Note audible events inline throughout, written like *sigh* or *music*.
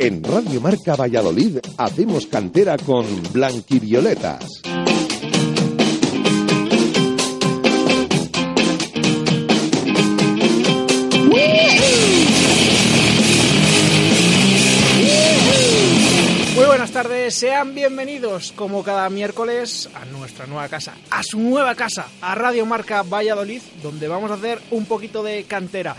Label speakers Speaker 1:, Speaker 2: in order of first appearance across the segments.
Speaker 1: En Radio Marca Valladolid hacemos cantera con Blanquivioletas.
Speaker 2: Muy buenas tardes, sean bienvenidos como cada miércoles a nuestra nueva casa, a su nueva casa, a Radio Marca Valladolid, donde vamos a hacer un poquito de cantera.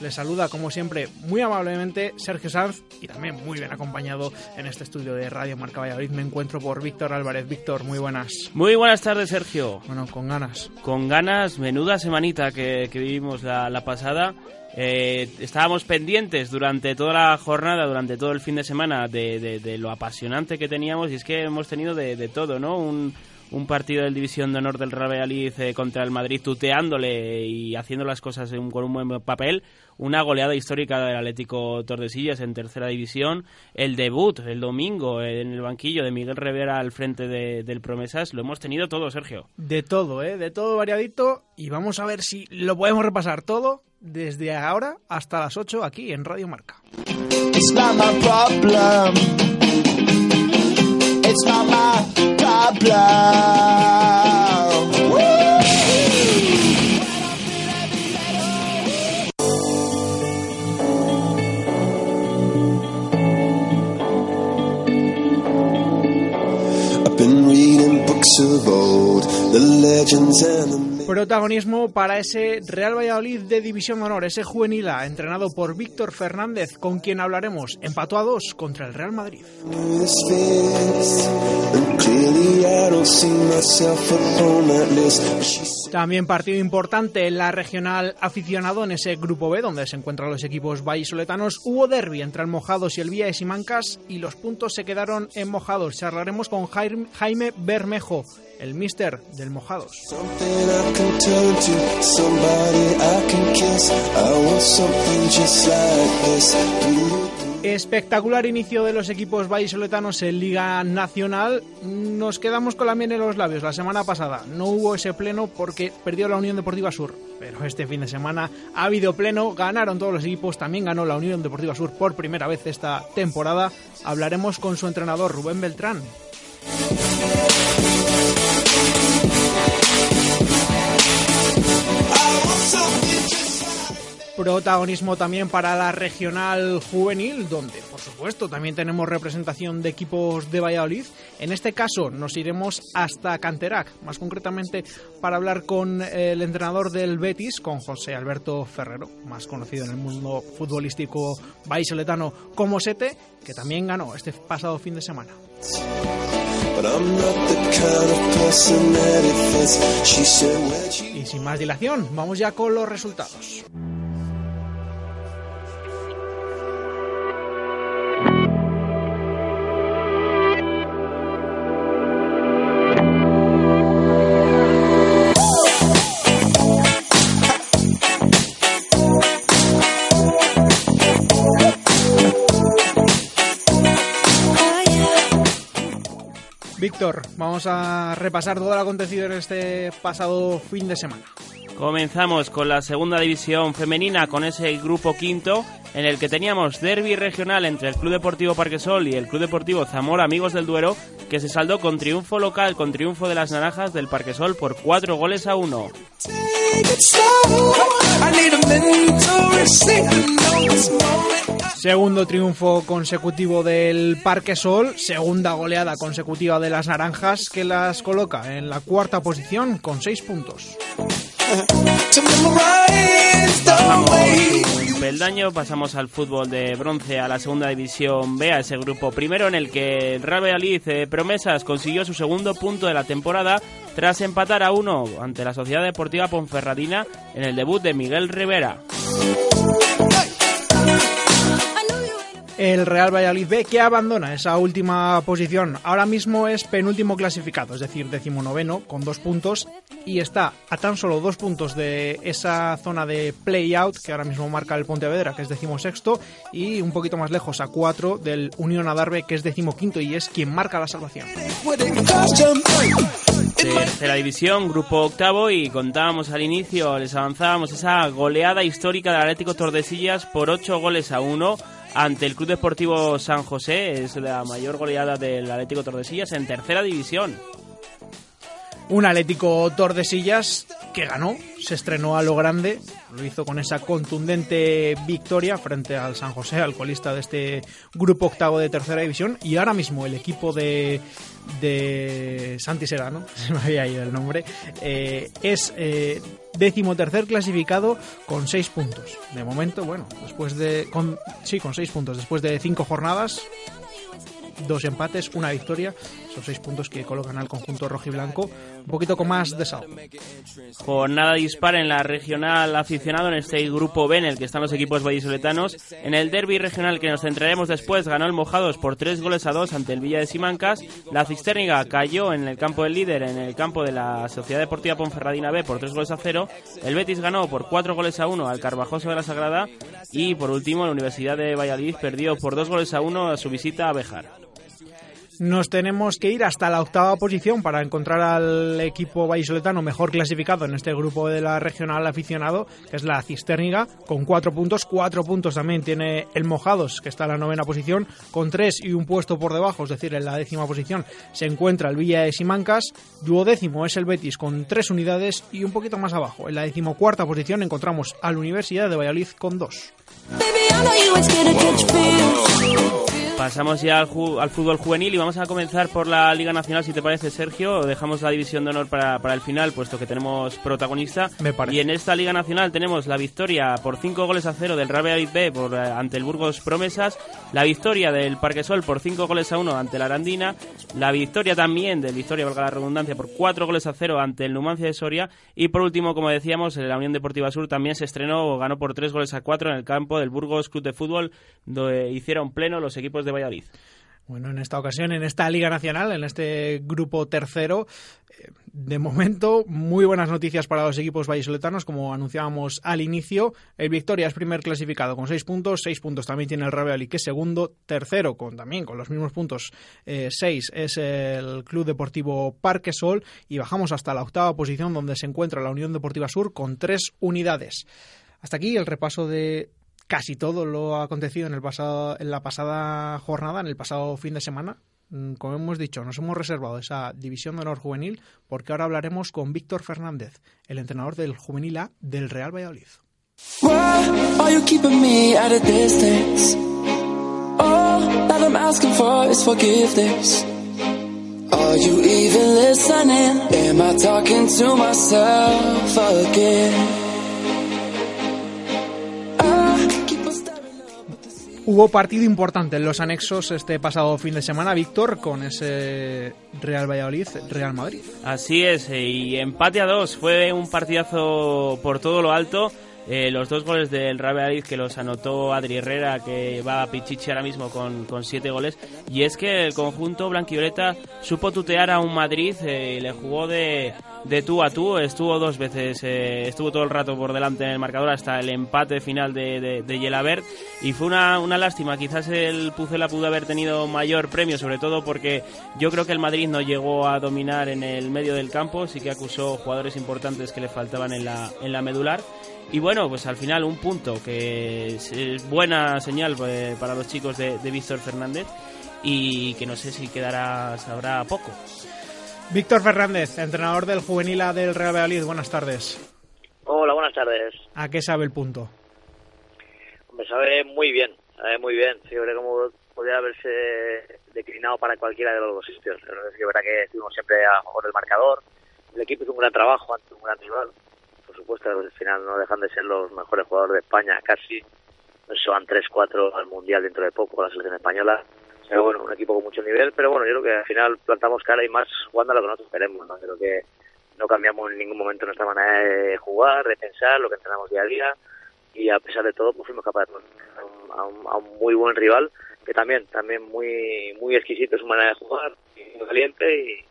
Speaker 2: Les saluda, como siempre, muy amablemente Sergio Sanz y también muy bien acompañado en este estudio de Radio Marca Valladolid. Me encuentro por Víctor Álvarez. Víctor, muy buenas.
Speaker 3: Muy buenas tardes, Sergio.
Speaker 2: Bueno, con ganas.
Speaker 3: Con ganas, menuda semanita que, que vivimos la, la pasada. Eh, estábamos pendientes durante toda la jornada, durante todo el fin de semana, de, de, de lo apasionante que teníamos y es que hemos tenido de, de todo, ¿no? Un, un partido del División de Honor del Real Valladolid eh, contra el Madrid tuteándole y haciendo las cosas en, con un buen papel, una goleada histórica del Atlético Tordesillas en tercera división, el debut el domingo en el banquillo de Miguel Rivera al frente de, del Promesas, lo hemos tenido todo, Sergio.
Speaker 2: De todo, ¿eh? De todo variadito y vamos a ver si lo podemos repasar todo desde ahora hasta las 8 aquí en Radio Marca.
Speaker 4: It's not my problem. It's not my problem. I've been reading books of old, the legends and the
Speaker 2: Protagonismo para ese Real Valladolid de División de Honor, ese juvenil A, entrenado por Víctor Fernández, con quien hablaremos. Empató a dos contra el Real Madrid. También partido importante en la regional aficionado en ese grupo B, donde se encuentran los equipos vallisoletanos. Hubo derby entre el Mojados y el Vía de Simancas y los puntos se quedaron en Mojados. Charlaremos con Jaime Bermejo, el mister del Mojados. Espectacular inicio de los equipos vallisoletanos en Liga Nacional. Nos quedamos con la miel en los labios la semana pasada. No hubo ese pleno porque perdió la Unión Deportiva Sur. Pero este fin de semana ha habido pleno, ganaron todos los equipos, también ganó la Unión Deportiva Sur por primera vez esta temporada. Hablaremos con su entrenador Rubén Beltrán. Protagonismo también para la regional juvenil, donde por supuesto también tenemos representación de equipos de Valladolid. En este caso nos iremos hasta Canterac, más concretamente para hablar con el entrenador del Betis, con José Alberto Ferrero, más conocido en el mundo futbolístico vallisoletano como Sete, que también ganó este pasado fin de semana. Y sin más dilación, vamos ya con los resultados. Víctor, vamos a repasar todo lo acontecido en este pasado fin de semana.
Speaker 3: Comenzamos con la segunda división femenina con ese grupo quinto en el que teníamos derby regional entre el Club Deportivo Parquesol y el Club Deportivo Zamora Amigos del Duero que se saldó con triunfo local, con triunfo de las naranjas del Parquesol por cuatro goles a uno.
Speaker 2: Segundo triunfo consecutivo del Parque Sol, segunda goleada consecutiva de las Naranjas que las coloca en la cuarta posición con seis puntos.
Speaker 4: Way
Speaker 3: Un pasamos al fútbol de bronce, a la segunda división B, a ese grupo primero en el que el Real Valladolid eh, Promesas consiguió su segundo punto de la temporada tras empatar a uno ante la Sociedad Deportiva Ponferradina en el debut de Miguel Rivera.
Speaker 2: El Real Valladolid B que abandona esa última posición. Ahora mismo es penúltimo clasificado, es decir, decimonoveno con dos puntos y está a tan solo dos puntos de esa zona de play-out que ahora mismo marca el Pontevedra, que es decimosexto, y un poquito más lejos a cuatro del Unión Adarve, que es decimoquinto y es quien marca la salvación.
Speaker 3: Tercera división, grupo octavo y contábamos al inicio, les avanzábamos esa goleada histórica del Atlético Tordesillas por 8 goles a 1 ante el Club Deportivo San José. Es la mayor goleada del Atlético Tordesillas en tercera división.
Speaker 2: Un Atlético Tordesillas que ganó, se estrenó a lo grande, lo hizo con esa contundente victoria frente al San José, al de este grupo octavo de tercera división, y ahora mismo el equipo de, de Santi Serrano, *laughs* se me había ido el nombre, eh, es eh, décimo tercer clasificado con seis puntos. De momento, bueno, después de, con, sí, con seis puntos, después de cinco jornadas, dos empates, una victoria. Son seis puntos que colocan al conjunto rojiblanco un poquito con más de sal.
Speaker 3: Jornada dispar en la regional aficionado en este grupo B en el que están los equipos vallisoletanos. En el derby regional que nos centraremos después, ganó el Mojados por tres goles a dos ante el Villa de Simancas. La Cisterniga cayó en el campo del líder, en el campo de la Sociedad Deportiva Ponferradina B por tres goles a cero. El Betis ganó por cuatro goles a uno al Carvajoso de la Sagrada. Y por último, la Universidad de Valladolid perdió por dos goles a uno a su visita a Bejar
Speaker 2: nos tenemos que ir hasta la octava posición para encontrar al equipo vallisoletano mejor clasificado en este grupo de la regional aficionado, que es la Cisterniga, con cuatro puntos. Cuatro puntos también tiene el Mojados, que está en la novena posición, con tres y un puesto por debajo, es decir, en la décima posición se encuentra el Villa de Simancas. Duodécimo es el Betis con tres unidades y un poquito más abajo. En la decimocuarta posición encontramos a la Universidad de Valladolid con dos.
Speaker 3: Pasamos ya al, fútbol juvenil y vamos a comenzar por la Liga Nacional, si te parece, Sergio. Dejamos la división de honor para, para el final, puesto que tenemos protagonista.
Speaker 2: Me parece.
Speaker 3: Y en esta Liga Nacional tenemos la victoria por 5 goles a 0 del Valladolid B por, eh, ante el Burgos Promesas, la victoria del Parque Sol por 5 goles a 1 ante la Arandina, la victoria también del Victoria, valga la redundancia, por 4 goles a 0 ante el Numancia de Soria. Y por último, como decíamos, la Unión Deportiva Sur también se estrenó o ganó por 3 goles a 4 en el campo del Burgos Club de Fútbol, donde hicieron pleno los equipos de Valladolid.
Speaker 2: Bueno, en esta ocasión, en esta Liga Nacional, en este grupo tercero, eh, de momento, muy buenas noticias para los equipos vallisoletanos, como anunciábamos al inicio. El Victoria es primer clasificado con seis puntos, seis puntos también tiene el Real que es segundo, tercero con también con los mismos puntos, eh, seis es el Club Deportivo Parque Sol y bajamos hasta la octava posición donde se encuentra la Unión Deportiva Sur con tres unidades. Hasta aquí el repaso de casi todo lo ha acontecido en, el pasado, en la pasada jornada, en el pasado fin de semana. Mm, como hemos dicho, nos hemos reservado esa división de honor juvenil porque ahora hablaremos con Víctor Fernández, el entrenador del Juvenil A del Real Valladolid. Hubo partido importante en los anexos este pasado fin de semana, Víctor, con ese Real Valladolid-Real Madrid.
Speaker 3: Así es, eh, y empate a dos. Fue un partidazo por todo lo alto. Eh, los dos goles del Real Valladolid que los anotó Adri Herrera, que va a Pichichi ahora mismo con, con siete goles. Y es que el conjunto blanquivioleta supo tutear a un Madrid, eh, le jugó de, de tú a tú, estuvo dos veces, eh, estuvo todo el rato por delante en el marcador hasta el empate final de, de, de y fue una, una lástima, quizás el Pucela pudo haber tenido mayor premio, sobre todo porque yo creo que el Madrid no llegó a dominar en el medio del campo, sí que acusó jugadores importantes que le faltaban en la, en la medular y bueno, pues al final un punto que es, buena señal eh, para los chicos de, de Víctor Fernández y que no sé si quedará, sabrá poco.
Speaker 2: Víctor Fernández, entrenador del juvenil A del Real Valladolid, buenas tardes.
Speaker 5: Hola, buenas tardes.
Speaker 2: ¿A qué sabe el punto?
Speaker 5: Me sabe muy bien, sabe muy bien. Sí, creo como podría haberse declinado para cualquiera de los dos sitios. Es que verdad que estuvimos siempre a favor del marcador. El equipo hizo un gran trabajo ante un gran rival. Supuesto, al final no dejan de ser los mejores jugadores de España, casi. Se van 3-4 al Mundial dentro de poco, la selección española pero bueno, un equipo con mucho nivel, pero bueno, yo creo que al final plantamos cara y más jugando a lo que nosotros queremos, ¿no? Creo que no cambiamos en ningún momento nuestra manera de jugar, de pensar, lo que entrenamos día a día, y a pesar de todo, pues fuimos capaces a un, a un muy buen rival, que también, también muy, muy exquisito su manera de jugar, muy caliente, y,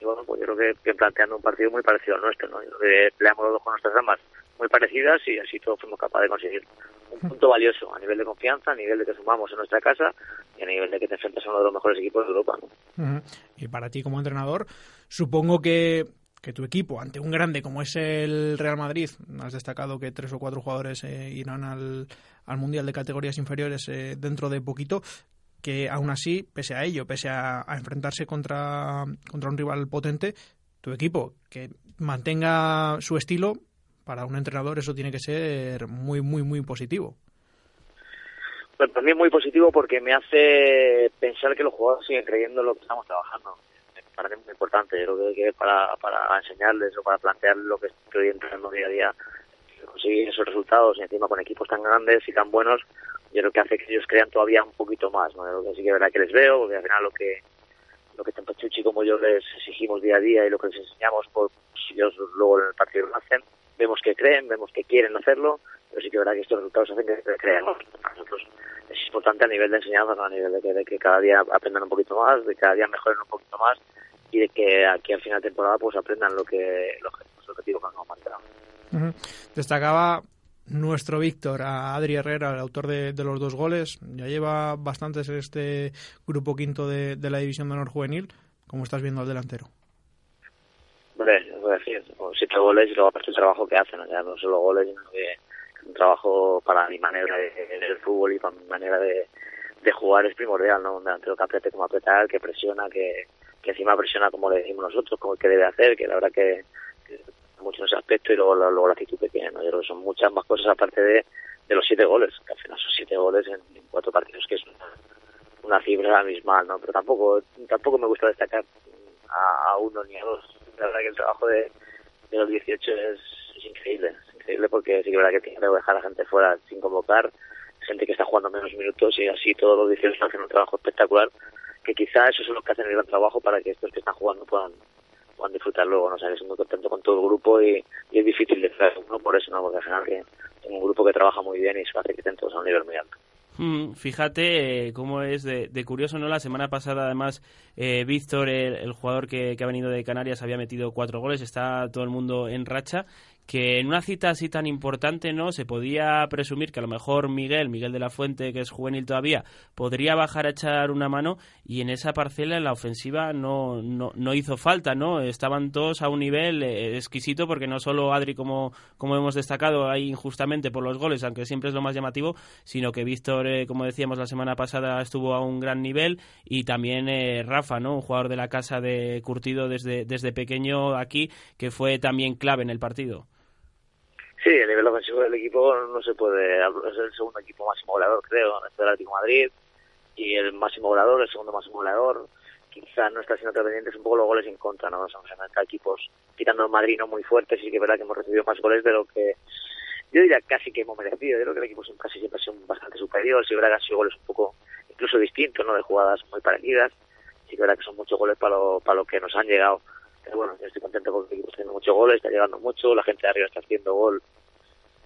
Speaker 5: y bueno, pues yo creo que, que, planteando un partido muy parecido al nuestro, ¿no? Yo creo los dos con nuestras armas muy parecidas y así todos fuimos capaces de conseguir un punto valioso a nivel de confianza, a nivel de que sumamos en nuestra casa y a nivel de que te enfrentas a uno de los mejores equipos de Europa. ¿no?
Speaker 2: Y para ti como entrenador, supongo que que tu equipo, ante un grande como es el Real Madrid, has destacado que tres o cuatro jugadores eh, irán al, al Mundial de categorías inferiores eh, dentro de poquito, que aún así, pese a ello, pese a, enfrentarse contra, contra un rival potente, tu equipo que mantenga su estilo, para un entrenador eso tiene que ser muy, muy, muy positivo.
Speaker 5: Pues para mí es muy positivo porque me hace pensar que los jugadores siguen creyendo en lo que estamos trabajando. Me parece muy importante. Yo creo que para, para enseñarles o para plantear lo que estoy entrenando día a día, conseguir esos resultados y encima con equipos tan grandes y tan buenos, yo creo que hace que ellos crean todavía un poquito más. ¿no? Lo que sí que verdad que les veo, porque al final lo que lo que tanto Chuchi como yo les exigimos día a día y lo que les enseñamos, pues si ellos luego en el partido lo hacen, vemos que creen, vemos que quieren hacerlo, pero sí que verdad que estos resultados hacen que crean. Para nosotros es importante a nivel de enseñanza, ¿no? a nivel de que, de que cada día aprendan un poquito más, de que cada día mejoren un poquito más y de que aquí al final de temporada pues aprendan lo que los objetivos que nos marcado.
Speaker 2: Ujú. Destacaba nuestro Víctor, a Adri Herrera, el autor de, de los dos goles. Ya lleva bastantes este grupo quinto de, de la División de Honor Juvenil. ¿Cómo estás viendo al delantero?
Speaker 5: Hombre, decir, siete goles y luego aparte el trabajo que hacen, ya no solo goles, sino que un trabajo para mi manera de, del fútbol y para mi manera de, de jugar es primordial, ¿no? Un delantero que apriete como apretar, que presiona, que, que encima presiona como le decimos nosotros, como que debe hacer, que la verdad que mucho en ese aspecto y luego, la- luego la actitud que tiene, ¿no? Yo creo que son muchas más cosas aparte de, los siete goles, que al final son siete goles en, en cuatro partidos, que es una, una cifra abismal, ¿no? Pero tampoco, tampoco me gusta destacar a, uno ni a dos. La verdad que el trabajo de, los 18 es, es increíble, es increíble porque sí que es verdad que que dejar a gente fuera sin convocar, gente que está jugando menos minutos y así todos los 18 hacen un trabajo espectacular, que quizá esos son los que hacen el gran trabajo para que estos que están jugando puedan puedan disfrutar luego, no sé, estoy muy contento con todo el grupo y, es difícil de hacer uno por eso, ¿no? Porque al final que un grupo que trabaja muy bien y eso hace que estén todos a un nivel muy alto.
Speaker 3: Mm, Fíjate eh, cómo es de, de curioso, ¿no? La semana pasada, además, eh, Víctor, el, jugador que, que ha venido de Canarias, había metido cuatro goles, está todo el mundo en racha, que en una cita así tan importante, ¿no? Se podía presumir que a lo mejor Miguel, Miguel de la Fuente, que es juvenil todavía, podría bajar a echar una mano y en esa parcela, en la ofensiva, no, no, no hizo falta, ¿no? Estaban todos a un nivel eh, exquisito porque no solo Adri, como, como hemos destacado ahí injustamente por los goles, aunque siempre es lo más llamativo, sino que Víctor, eh, como decíamos la semana pasada, estuvo a un gran nivel y también eh, Rafa, ¿no? Un jugador de la casa de Curtido desde, desde pequeño aquí, que fue también clave en el partido.
Speaker 5: Sí, a nivel ofensivo del equipo no se puede, es el segundo equipo máximo goleador, creo, después del Atlético de Madrid, y el máximo goleador, el segundo máximo goleador. Quizá no está siendo tan un poco los goles en contra, ¿no? En esta equipos, quitando el Madrid, no muy fuertes, sí que es verdad que hemos recibido más goles de lo que yo diría casi que hemos merecido. Yo creo que el equipo casi siempre ha sido bastante superior, que han sido goles un poco incluso distintos, ¿no? De jugadas muy parecidas, sí que verdad que son muchos goles para lo, para lo que nos han llegado. Bueno, yo estoy contento porque el equipo está haciendo muchos goles, está llegando mucho, la gente de arriba está haciendo gol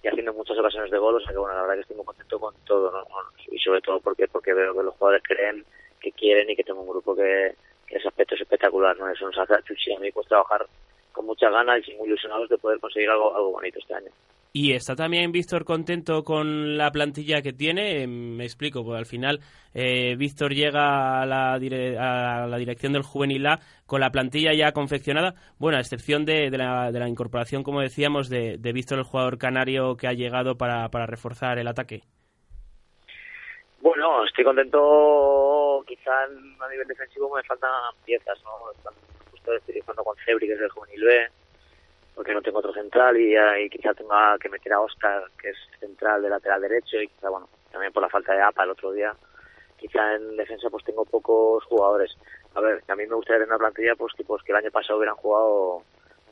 Speaker 5: y haciendo muchas ocasiones de gol, o sea que bueno, la verdad que estoy muy contento con todo, ¿no? Y sobre todo porque porque veo que los jugadores creen, que quieren y que tengo un grupo que, que ese aspecto es espectacular, ¿no? Eso nos hace a Chuchi a mí pues trabajar con muchas ganas y muy ilusionados de poder conseguir algo, algo bonito este año.
Speaker 3: Y está también Víctor contento con la plantilla que tiene. Eh, Me explico, pues al final eh, Víctor llega a la, dire- a la dirección del Juvenil A con la plantilla ya confeccionada. Bueno, a excepción de, de la, de la incorporación, como decíamos, de, de Víctor, el jugador canario que ha llegado para, reforzar el ataque.
Speaker 5: Bueno, estoy contento, quizá a nivel defensivo me faltan piezas, ¿no? Justo estoy jugando con Cebri, que es del juvenil B, porque no tengo otro central y, eh, y quizá tenga que meter a Oscar, que es central de lateral derecho y quizá, bueno, también por la falta de APA el otro día, quizá en defensa pues tengo pocos jugadores. A ver, a mí me gustaría tener una plantilla pues que, pues, que el año pasado hubieran jugado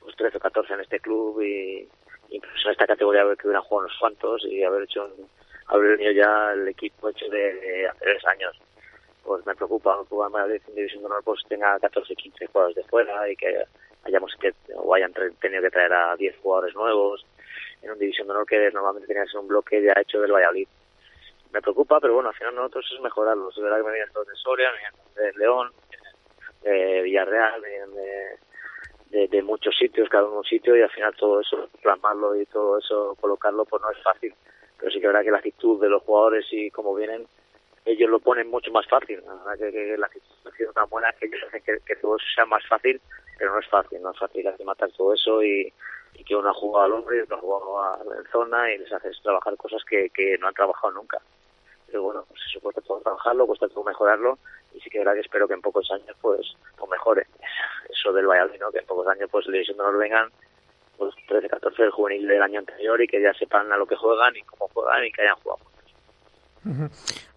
Speaker 5: pues 13 o 14 en este club y incluso en esta categoría que hubieran jugado unos cuantos y haber hecho un- haber venido ya el equipo hecho de, de hace tres años. Pues me preocupa que el Madrid en División de Honor pues tenga 14 15 jugadores de fuera y que hayamos que o hayan tenido que traer a 10 jugadores nuevos en un División de Honor que normalmente tenía que ser un bloque ya hecho del Valladolid. Me preocupa, pero bueno, al final nosotros es mejorarlo. Es verdad que me vienen todos de Soria, me vienen de León, de Villarreal, me de, de, muchos sitios, cada uno un sitio, y al final todo eso, plasmarlo y todo eso, colocarlo, pues no es fácil. Pero sí que verdad que la actitud de los jugadores y cómo vienen, ellos lo ponen mucho más fácil. La verdad que, que la actitud ha sido tan buena que ellos hacen que, que todo sea más fácil, pero no es fácil, no es fácil matar todo eso y, que uno ha jugado al hombre y otro ha jugado en zona y les haces trabajar cosas que, que no han trabajado nunca. Pero bueno, pues eso cuesta todo trabajarlo, cuesta todo mejorarlo y sí que verdad que espero que en pocos años pues, pues mejore. *laughs* Eso del Valladolid, ¿no? que en pocos años pues le nos vengan pues 13, 14 del juvenil del año anterior y que ya sepan a lo que juegan y cómo juegan y que hayan jugado.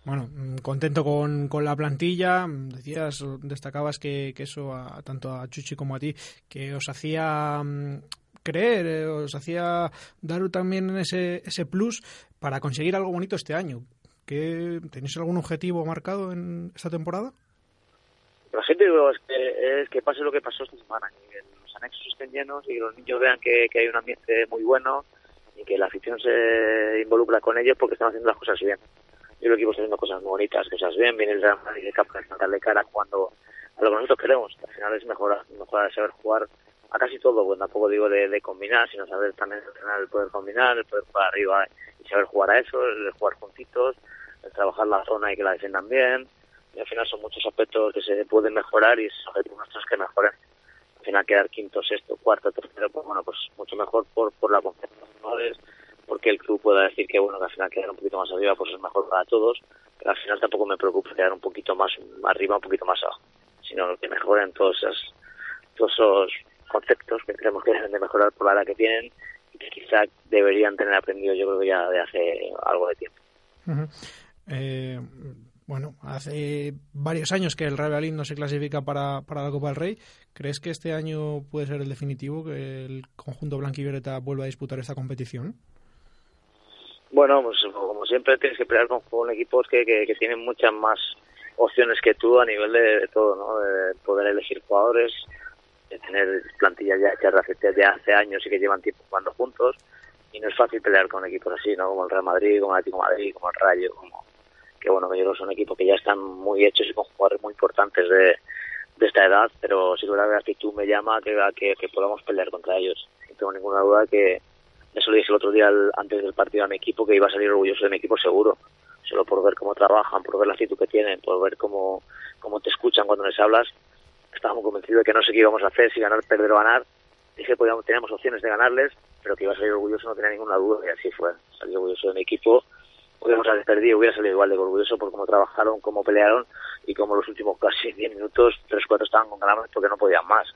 Speaker 2: Bueno, mm, contento con, con, la plantilla. Decías, destacabas que, que eso, a, tanto a Chuchi como a ti, que os hacía mm, creer, eh, os hacía dar también ese, ese plus para conseguir algo bonito este año. ¿Qué, ¿Tenéis algún objetivo marcado en esta temporada?
Speaker 5: La gente es que, es que pase lo que pasó esta semana, que los anexos estén llenos y los niños vean que, que hay un ambiente muy bueno y que la afición se involucra con ellos porque están haciendo las cosas bien. Y el equipo está haciendo cosas muy bonitas, cosas bien, viene el Real Madrid capaz de darle cara cuando a lo que nosotros queremos. Al final es mejorar, mejorar saber jugar a casi todo, pues tampoco digo de, de combinar, sino saber también el poder combinar, el poder jugar arriba y saber jugar a eso, el jugar juntitos, el trabajar la zona y que la defiendan bien. Y al final son muchos aspectos que se pueden mejorar y es nuestros que mejoren. Al final quedar quinto, sexto, cuarto, tercero, pues bueno, pues mucho mejor por, por la confianza de los jugadores, porque el club pueda decir que bueno, que al final quedar un poquito más arriba pues es mejor para todos, pero al final tampoco me preocupa quedar un poquito más arriba, un poquito más abajo, sino que mejoren todos esos, todos esos conceptos que creemos que deben de mejorar por la edad que tienen y que quizá deberían tener aprendido yo creo ya de hace algo de tiempo.
Speaker 2: Eh, bueno, hace varios años que el Real Valladolid no se clasifica para, para la Copa del Rey. ¿Crees que este año puede ser el definitivo, que el conjunto blanquivioleta vuelva a disputar esta competición?
Speaker 5: Bueno, pues como siempre tienes que pelear con, con equipos que, que, que tienen muchas más opciones que tú a nivel de, todo, ¿no? De poder elegir jugadores, de tener plantillas ya hechas hace, de hace años y que llevan tiempo jugando juntos y no es fácil pelear con equipos así, ¿no? Como el Real Madrid, como el Atlético Madrid, como el Rayo, como que bueno, que yo creo que son equipos que ya están muy hechos y con jugadores muy importantes de, de esta edad, pero si la actitud me llama que, que, que podamos pelear contra ellos. No tengo ninguna duda que eso lo dije el otro día antes del partido a mi equipo que iba a salir orgulloso de mi equipo seguro, solo por ver cómo trabajan, por ver la actitud que tienen, por ver cómo, cómo te escuchan cuando les hablas estábamos convencidos de que no sé qué íbamos a hacer, si ganar, perder o ganar. Dije que teníamos opciones de ganarles, pero que iba a salir orgulloso, no tenía ninguna duda, y así fue. Salí orgulloso de mi equipo. Hubiéramos haber perdido, hubiera salido igual de orgulloso por cómo trabajaron, cómo pelearon y como los últimos casi 10 minutos, 3-4 estaban con ganas porque no podían más.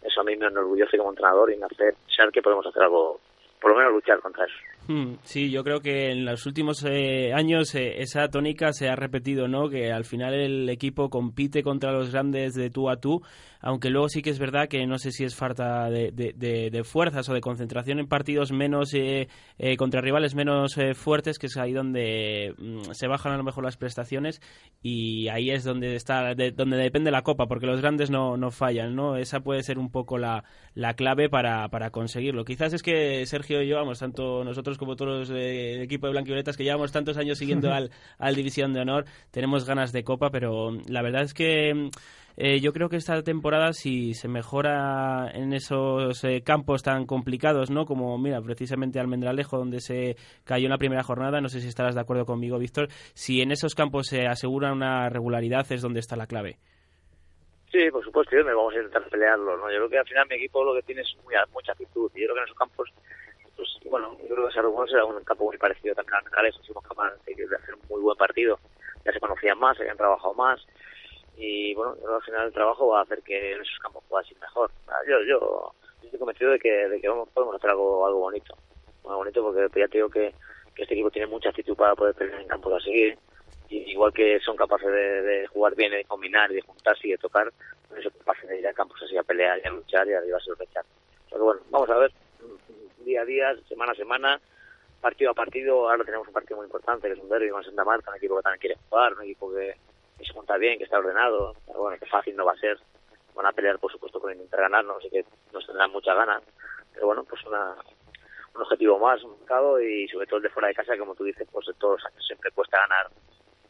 Speaker 5: Eso a mí me enorgullece como entrenador y me hace pensar que podemos hacer algo por lo menos luchar contra eso.
Speaker 3: Hmm, sí, yo creo que en los últimos eh, años eh, esa tónica se ha repetido, ¿no? Que al final el equipo compite contra los grandes de tú a tú, aunque luego sí que es verdad que no sé si es falta de, de, fuerzas o de concentración en partidos menos eh, eh contra rivales menos eh, fuertes, que es ahí donde mm, se bajan a lo mejor las prestaciones y ahí es donde está donde depende la copa, porque los grandes no, no fallan, ¿no? Esa puede ser un poco la, la clave para, para conseguirlo. Quizás es que Sergio y yo, vamos, tanto nosotros como todos los eh, equipo de Blanquivioletas que llevamos tantos años siguiendo al, *laughs* al División de Honor, tenemos ganas de copa, pero la verdad es que eh, yo creo que esta temporada si se mejora en esos eh, campos tan complicados, ¿no? Como, mira, precisamente Almendralejo, donde se cayó en la primera jornada, no sé si estarás de acuerdo conmigo, Víctor, si en esos campos se asegura una regularidad es donde está la clave.
Speaker 5: Sí, por supuesto, me vamos a intentar pelearlo, ¿no? Yo creo que al final mi equipo lo que tiene es muy, mucha actitud y yo creo que en esos campos pues bueno, yo creo que Sarugón será un campo muy parecido también al Almendralejo, fuimos capaces de, hacer un muy buen partido, ya se conocían más, habían trabajado más, y bueno, al final el trabajo va a hacer que en esos campos pueda ir mejor. Yo, yo, estoy convencido de que, de que vamos, podemos hacer algo, algo bonito, muy bonito porque ya te digo que, que este equipo tiene mucha actitud para poder pelear en campos así, y igual que son capaces de, jugar bien, de combinar de juntarse y de tocar, pues son capaces de ir a campos así a pelear y a luchar y a llevarse el rechazar. Pero bueno, vamos a ver, día a día, semana a semana, partido a partido, ahora tenemos un partido muy importante que es un derby con Santa Marta, un equipo que también quiere jugar, un equipo que que se monta bien, que está ordenado, pero bueno, que fácil no va a ser. Van a pelear, por supuesto, con intentar ganarnos, así que nos tendrán muchas ganas. Pero bueno, pues una, un objetivo más marcado y sobre todo el de fuera de casa, como tú dices, pues de todos los años siempre cuesta ganar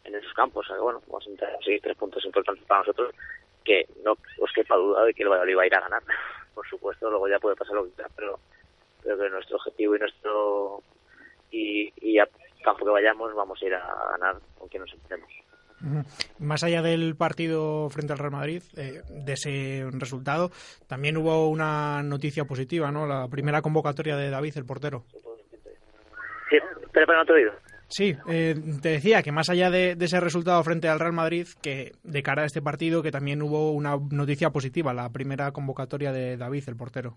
Speaker 5: en esos campos. O sea, bueno, vamos a intentar conseguir tres puntos importantes para nosotros, que no os quepa duda de que el Valladolid va a ir a ganar. *laughs* Por supuesto, luego ya puede pasar lo que quiera, pero creo que nuestro objetivo y nuestro y, y a campo que vayamos vamos a ir a ganar con quien nos enfrentemos.
Speaker 2: Más allá del partido frente al Real Madrid, eh, de ese resultado, también hubo una noticia positiva, ¿no? La primera convocatoria de David, el portero.
Speaker 5: Sí, pero, pero no te oído.
Speaker 2: Sí, eh, te decía que más allá de, de, ese resultado frente al Real Madrid, que de cara a este partido, que también hubo una noticia positiva, la primera convocatoria de David, el portero.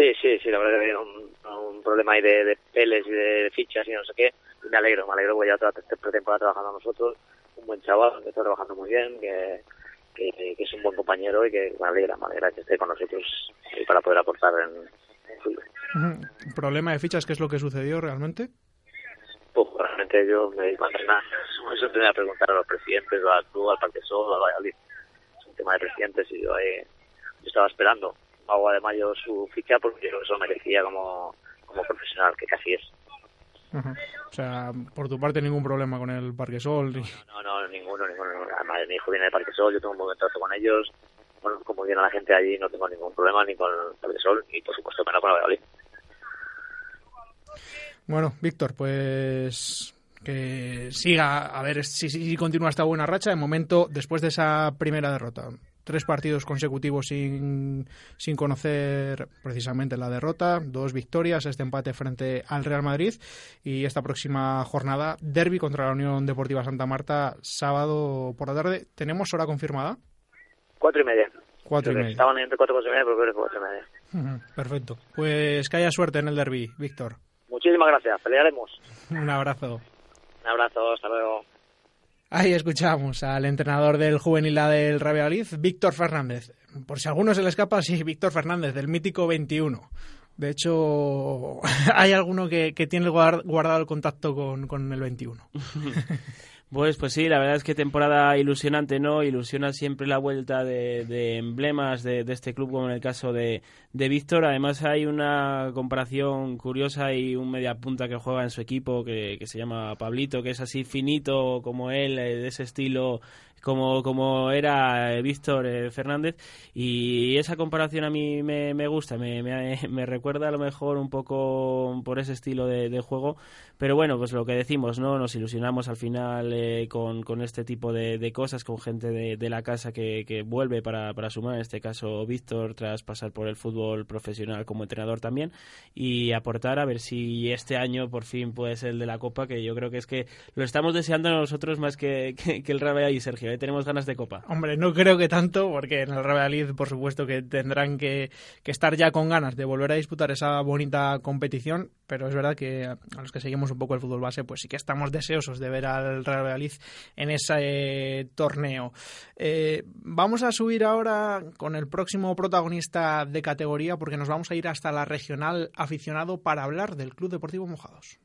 Speaker 5: Sí, sí, sí, la verdad que había un, un problema ahí de, de peles y de fichas y no sé qué. Y me alegro, me alegro porque ya toda la pretemporada trabajando nosotros. Un buen chaval que está trabajando muy bien, que, que, que, es un buen compañero y que me alegra, me alegra que esté con nosotros y para poder aportar en, en fútbol.
Speaker 2: ¿Problema de fichas? ¿Qué es lo que sucedió realmente?
Speaker 5: Pues realmente yo me dedico a entrenar. Eso tendría que preguntar a los presidentes, al club, al Parque Sol, al Valladolid. Es un tema de presidentes y yo ahí yo estaba esperando agua de mayo su ficha porque yo eso merecía como, como profesional, que casi es.
Speaker 2: O sea, por tu parte ningún problema con el Parque Sol.
Speaker 5: No, no, no ninguno, ninguno. Además, mi hijo viene de Parque Sol, yo tengo un buen trato con ellos. Bueno, como viene la gente allí, no tengo ningún problema ni con el Parque Sol y por supuesto menos con el Valladolid.
Speaker 2: Bueno, Víctor, pues que siga, a ver si, si continúa esta buena racha. De momento, después de esa primera derrota, tres partidos consecutivos sin, sin conocer precisamente la derrota, dos victorias, este empate frente al Real Madrid y esta próxima jornada, derby contra la Unión Deportiva Santa Marta, sábado por la tarde. ¿Tenemos hora confirmada?
Speaker 5: Cuatro y media.
Speaker 2: Cuatro y media.
Speaker 5: Estaban entre cuatro y media, pero creo que cuatro y media.
Speaker 2: Perfecto. Pues que haya suerte en el derby, Víctor.
Speaker 5: Muchísimas gracias, pelearemos. *laughs*
Speaker 2: Un abrazo.
Speaker 5: Un abrazo, hasta luego.
Speaker 2: Ahí escuchamos al entrenador del juvenil del Real Víctor Fernández. Por si a alguno se le escapa, sí, Víctor Fernández, del mítico 21. De hecho, *laughs* hay alguno que, que tiene guardado el contacto con, con el 21. *laughs*
Speaker 3: Pues, pues sí, la verdad es que temporada ilusionante, ¿no? Ilusiona siempre la vuelta de, de emblemas de, de, este club, como en el caso de, de Víctor. Además hay una comparación curiosa y un media punta que juega en su equipo que, que se llama Pablito, que es así finito como él, de ese estilo como, como era Víctor eh, Fernández y esa comparación a mí me, me gusta, me, me, *laughs* me, recuerda a lo mejor un poco por ese estilo de, juego, pero bueno, pues lo que decimos, ¿no? Nos ilusionamos al final eh, con, con, este tipo de, cosas, con gente de, la casa que, que vuelve para, para, sumar, en este caso Víctor, tras pasar por el fútbol profesional como entrenador también, y aportar a ver si este año por fin puede ser el de la Copa, que yo creo que es que lo estamos deseando nosotros más que, *laughs* que, el Rabea y Sergio tenemos ganas de copa.
Speaker 2: Hombre, no creo que tanto, porque en el Real Madrid, por supuesto, que tendrán que, estar ya con ganas de volver a disputar esa bonita competición, pero es verdad que a los que seguimos un poco el fútbol base, pues sí que estamos deseosos de ver al Real Madrid en ese eh, torneo. Eh, vamos a subir ahora con el próximo protagonista de categoría, porque nos vamos a ir hasta la regional aficionado para hablar del Club Deportivo Mojados.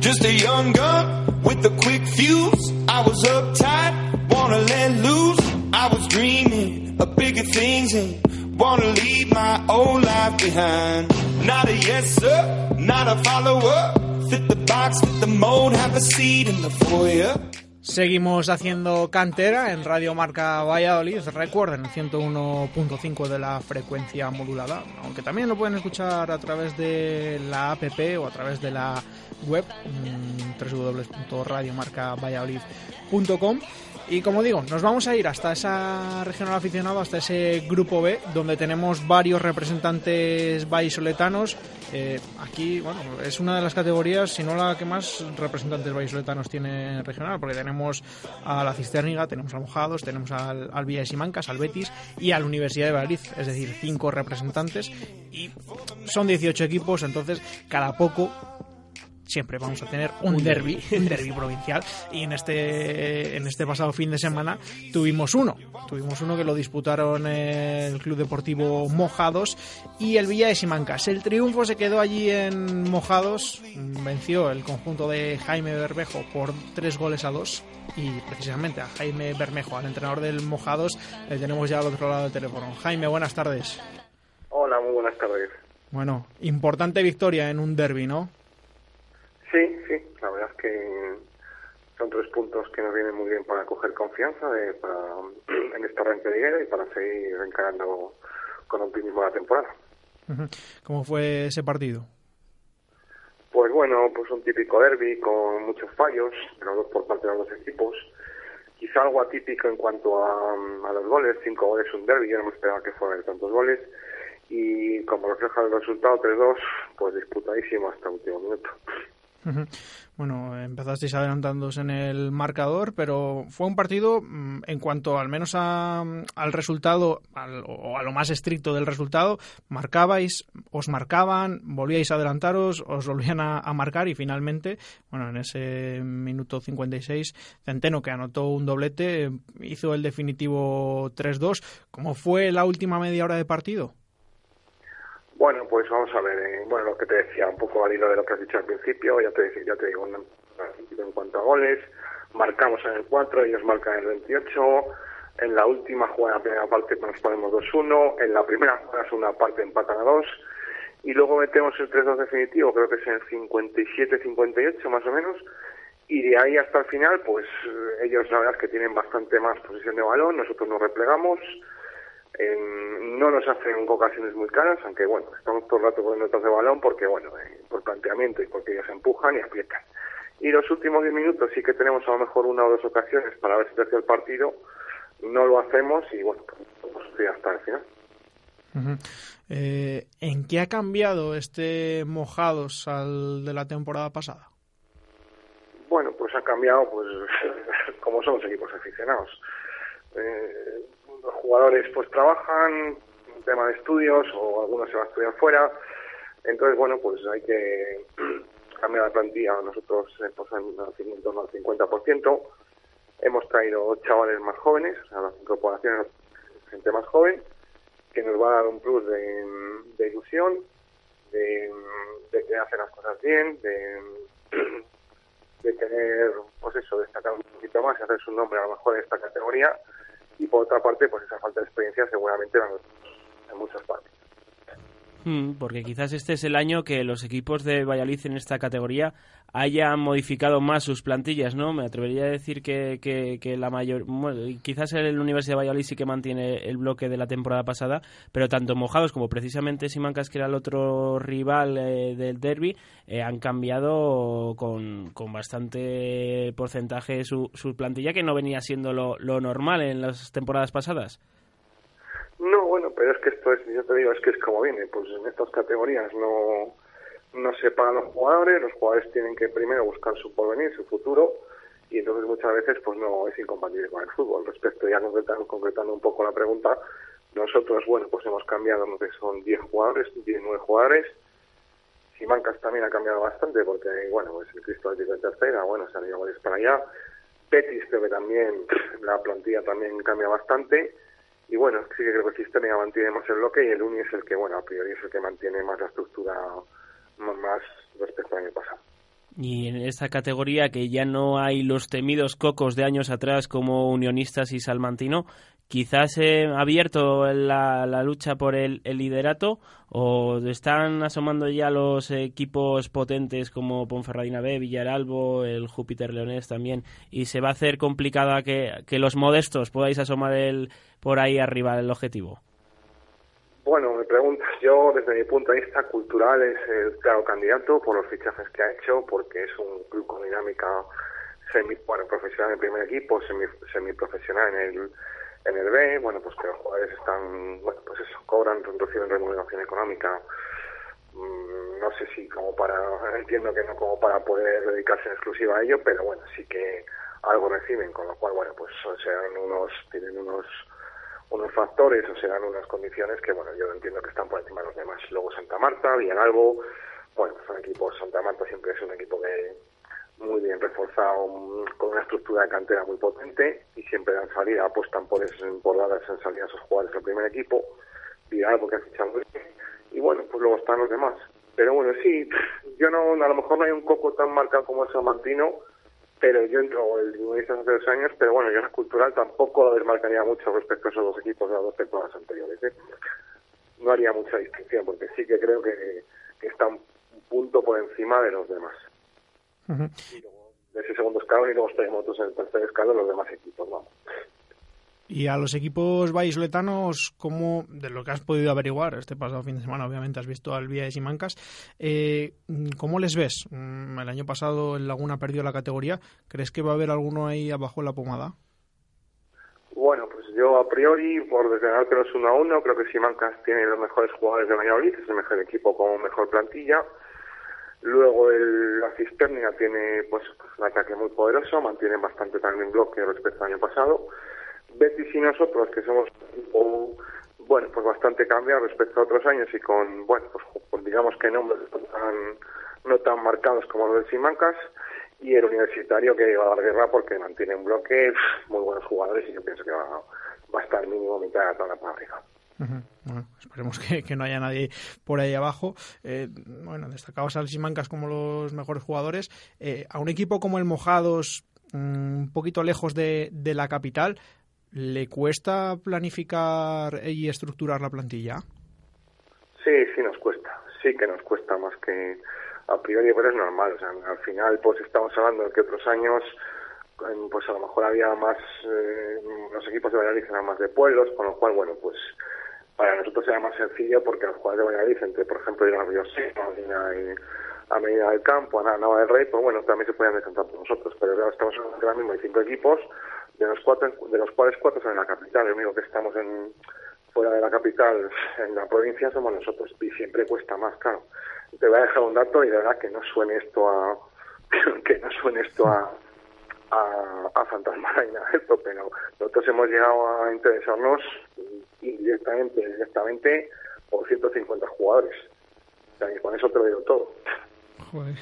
Speaker 4: Just a young gun with a quick fuse. I was uptight, wanna let loose. I was dreaming of bigger things and wanna leave my old life behind. Not a yes sir, not a follower. Fit the box, fit the mold, have a seat in the foyer.
Speaker 2: Seguimos haciendo cantera en Radio Marca Valladolid. Recuerden, 101.5 de la frecuencia modulada, aunque también lo pueden escuchar a través de la app o a través de la web www.radiomarcavalladolid.com y como digo, nos vamos a ir hasta esa regional aficionado, hasta ese grupo B, donde tenemos varios representantes vallisoletanos. Eh, aquí, bueno, es una de las categorías, si no la que más representantes vallisoletanos tiene regional, porque tenemos a la Cisterniga, tenemos a Mojados, tenemos al, al Villa de Simancas, al Betis y a la Universidad de Valladolid, es decir, cinco representantes. Y son 18 equipos, entonces cada poco siempre vamos a tener un derby, un derby provincial. Y en este, en este pasado fin de semana tuvimos uno. Tuvimos uno que lo disputaron el Club Deportivo Mojados y el Villa de Simancas. El triunfo se quedó allí en Mojados. Venció el conjunto de Jaime Bermejo por tres goles a dos. Y precisamente a Jaime Bermejo, al entrenador del Mojados, le tenemos ya al otro lado del teléfono. Jaime, buenas tardes.
Speaker 6: Hola, muy buenas tardes.
Speaker 2: Bueno, importante victoria en un derby, ¿no?
Speaker 6: Sí, sí, la verdad es que son tres puntos que nos vienen muy bien para coger confianza de, para, *clears throat* en esta arranque de liguera y para seguir encarando con optimismo la temporada.
Speaker 2: ¿Cómo fue ese partido?
Speaker 6: Pues bueno, pues un típico derby con muchos fallos, pero dos por parte de los dos equipos. Quizá algo atípico en cuanto a, a los goles, cinco goles un derby, yo no me esperaba que fueran tantos goles. Y como refleja el resultado 3-2, pues disputadísimo hasta el último minuto.
Speaker 2: Bueno, empezasteis adelantándoos en el marcador, pero fue un partido, mm, en cuanto al menos al resultado, o a lo más estricto del resultado, marcabais, os marcaban, volvíais a adelantaros, os volvían a, marcar y finalmente, bueno, en ese minuto 56, Centeno, que anotó un doblete, hizo el definitivo 3-2. ¿Cómo fue la última media hora de partido?
Speaker 6: Bueno, pues vamos a ver, eh, bueno, lo que te decía, un poco al hilo de lo que has dicho al principio, ya te, ya te digo, en cuanto a goles, marcamos en el 4, ellos marcan en el 28, en la última jugada, en la primera parte, nos ponemos 2-1, en la primera jugada, una parte, empatan a 2, y luego metemos el 3-2 definitivo, creo que es en el 57-58 más o menos, y de ahí hasta el final, pues eh, ellos la verdad que tienen bastante más posición de balón, nosotros nos replegamos, no nos hacen ocasiones muy caras, aunque bueno, estamos todo el rato con notas de balón porque bueno, eh, por planteamiento y porque ellos empujan y aprietan. Y los últimos 10 minutos sí que tenemos a lo mejor una o dos ocasiones para ver si tercia el partido, no lo hacemos y bueno, pues hasta el final.
Speaker 2: Eh, ¿En qué ha cambiado este Mojados al de la temporada pasada?
Speaker 6: Bueno, pues ha cambiado, pues *laughs* como son los equipos aficionados. Eh, los jugadores pues trabajan, tema de estudios o algunos se van a estudiar fuera. Entonces, bueno, pues hay que *clears throat* cambiar la plantilla. Nosotros hemos en torno al 50%. Hemos traído chavales más jóvenes, o sea, las incorporaciones gente más joven, que nos va a dar un plus de, ilusión, de, que hacen las cosas bien, de, *clears throat* de tener, pues eso, destacar un poquito más y hacer su nombre a lo mejor en esta categoría y por otra parte, pues esa falta de experiencia seguramente en muchas partes.
Speaker 3: Hmm, porque quizás este es el año que los equipos de Valladolid en esta categoría hayan modificado más sus plantillas, ¿no? Me atrevería a decir que, que, la mayor... quizás el Universidad de Valladolid sí que mantiene el bloque de la temporada pasada, pero tanto Mojados como precisamente Simancas, que era el otro rival eh, del derby, eh, han cambiado con, con bastante porcentaje su, su, plantilla, que no venía siendo lo, lo normal en las temporadas pasadas.
Speaker 6: No, bueno, pero es que esto es, yo te digo, es que es como viene, pues en estas categorías no, no se pagan los jugadores, los jugadores tienen que primero buscar su porvenir, su futuro, y entonces muchas veces pues no es incompatible con el fútbol. Respecto ya concretando, concretando un poco la pregunta, nosotros, bueno, pues hemos cambiado lo que son 10 jugadores, 19 jugadores, Simancas también ha cambiado bastante porque, bueno, pues el Cristo Atlético en tercera, bueno, se han ido para allá. Betis creo que también, la plantilla también cambia bastante y bueno, sí que creo que el sistema mantiene más el bloque y el Uni es el que, bueno, a priori es el que mantiene más la estructura más respecto al año pasado.
Speaker 3: Y en esta categoría que ya no hay los temidos cocos de años atrás como Unionistas y Salmantino, quizás he abierto la, la lucha por el, liderato o están asomando ya los equipos potentes como Ponferradina B, Villaralbo, el Júpiter Leonés también y se va a hacer complicada que, que los modestos podáis asomar el, por ahí arriba el objetivo.
Speaker 6: Bueno, me preguntas, yo desde mi punto de vista cultural es el claro candidato por los fichajes que ha hecho, porque es un club con dinámica semi, bueno, profesional en el primer equipo, semi, semiprofesional en el en el B, bueno, pues que los jugadores están, bueno, pues eso, cobran, reciben remuneración económica, mm, no sé si como para, entiendo que no como para poder dedicarse en exclusiva a ello, pero bueno, sí que algo reciben, con lo cual, bueno, pues serán unos, tienen unos unos factores o serán unas condiciones que, bueno, yo entiendo que están por encima de los demás. Luego Santa Marta, Villalalbo, bueno, son equipos, Santa Marta siempre es un equipo que muy bien reforzado, con una estructura de cantera muy potente y siempre dan salida, apuestan por, esas, por en salida a esos jugadores al primer equipo, Villalalbo que ha fichado y bueno, pues luego están los demás. Pero bueno, sí, yo no, a lo mejor no hay un coco tan marcado como el San Martino, pero yo entro el Unionistas hace dos años, pero bueno, yo la cultural tampoco desmarcaría mucho respecto a esos dos equipos de las dos temporadas anteriores. ¿eh? No haría mucha distinción, porque sí que creo que, que está un punto por encima de los demás. De ese segundo escalón y luego tenemos otros en el tercer escalón los demás equipos, vamos.
Speaker 2: Y a los equipos vallisoletanos, ¿cómo, de lo que has podido averiguar este pasado fin de semana, obviamente has visto al Vía de Simancas, eh, ¿cómo les ves? Mm, El año pasado el Laguna perdió la categoría. ¿Crees que va a haber alguno ahí abajo en la pomada?
Speaker 6: Bueno, pues yo a priori, por desgranártelos uno a uno, creo que Simancas tiene los mejores jugadores de Valladolid, es el mejor equipo con mejor plantilla. Luego el, la Cisternia tiene pues un ataque muy poderoso, mantiene bastante también bloque respecto al año pasado. Betis y nosotros, que somos bueno, pues bastante cambiado respecto a otros años y con, bueno, pues digamos que nombres no tan, no tan marcados como los del Simancas. Y el universitario que va a dar guerra porque mantiene un bloque, muy buenos jugadores y yo pienso que va, va a estar mínimo mitad de la tabla.
Speaker 2: Bueno, esperemos que, no haya nadie por ahí abajo. Eh, bueno, destacados al Simancas como los mejores jugadores. Eh, a un equipo como el Mojados, mm, un poquito lejos de, de la capital, ¿le cuesta planificar y estructurar la plantilla?
Speaker 6: Sí, sí nos cuesta, sí que nos cuesta más que a priori, pero es normal. O sea, al final, pues estamos hablando de que otros años, pues a lo mejor había más, eh, los equipos de Valladolid eran más de pueblos, con lo cual, bueno, pues para nosotros era más sencillo porque los jugadores de Valladolid, entre, por ejemplo, ir a Río a, Medina del Campo, a Nava del Rey, pues bueno, también se podían decantar por nosotros. Pero ahora estamos ahora mismo hay cinco equipos, de los cuatro, de los cuales cuatro son en la capital. El único que estamos en fuera de la capital, en la provincia, somos nosotros. Y siempre cuesta más, claro. Te voy a dejar un dato y de verdad que no suene esto a *laughs* que no suene esto a a, a fantasmar y nada esto, pero nosotros hemos llegado a interesarnos indirectamente, directamente por 150 jugadores. O sea, que con eso te lo digo todo.
Speaker 2: Joder.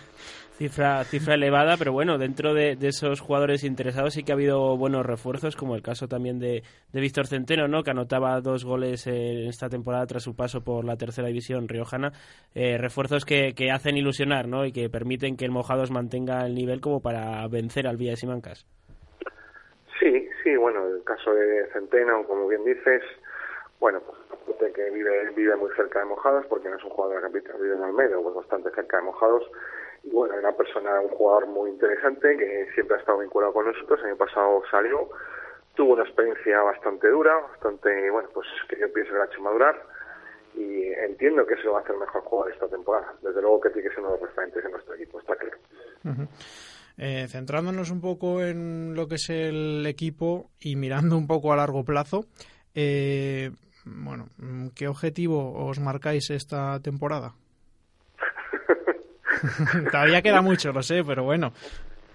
Speaker 3: Cifra, cifra elevada, pero bueno, dentro de, de esos jugadores interesados sí que ha habido buenos refuerzos, como el caso también de, de Víctor Centeno, ¿no? que anotaba dos goles en esta temporada tras su paso por la tercera división riojana. Eh, refuerzos que, que hacen ilusionar ¿no? y que permiten que el Mojados mantenga el nivel como para vencer al Villa de Simancas.
Speaker 6: Sí, sí, bueno, el caso de Centeno, como bien dices, bueno, pues gente que vive, vive muy cerca de Mojados, porque no es un jugador de la capital, vive en Almeida, pues bastante cerca de Mojados. Y bueno, una persona, un jugador muy interesante que siempre ha estado vinculado con nosotros. El año pasado salió, tuvo una experiencia bastante dura, bastante, bueno, pues que yo pienso que la ha hecho madurar. Y entiendo que se va a hacer mejor jugador esta temporada. Desde luego que tiene que ser uno de los referentes en nuestro equipo, está claro.
Speaker 2: Eh, centrándonos un poco en lo que es el equipo y mirando un poco a largo plazo, eh, bueno, mm, ¿qué objetivo os marcáis esta temporada? *laughs* Todavía queda mucho, lo sé, pero bueno.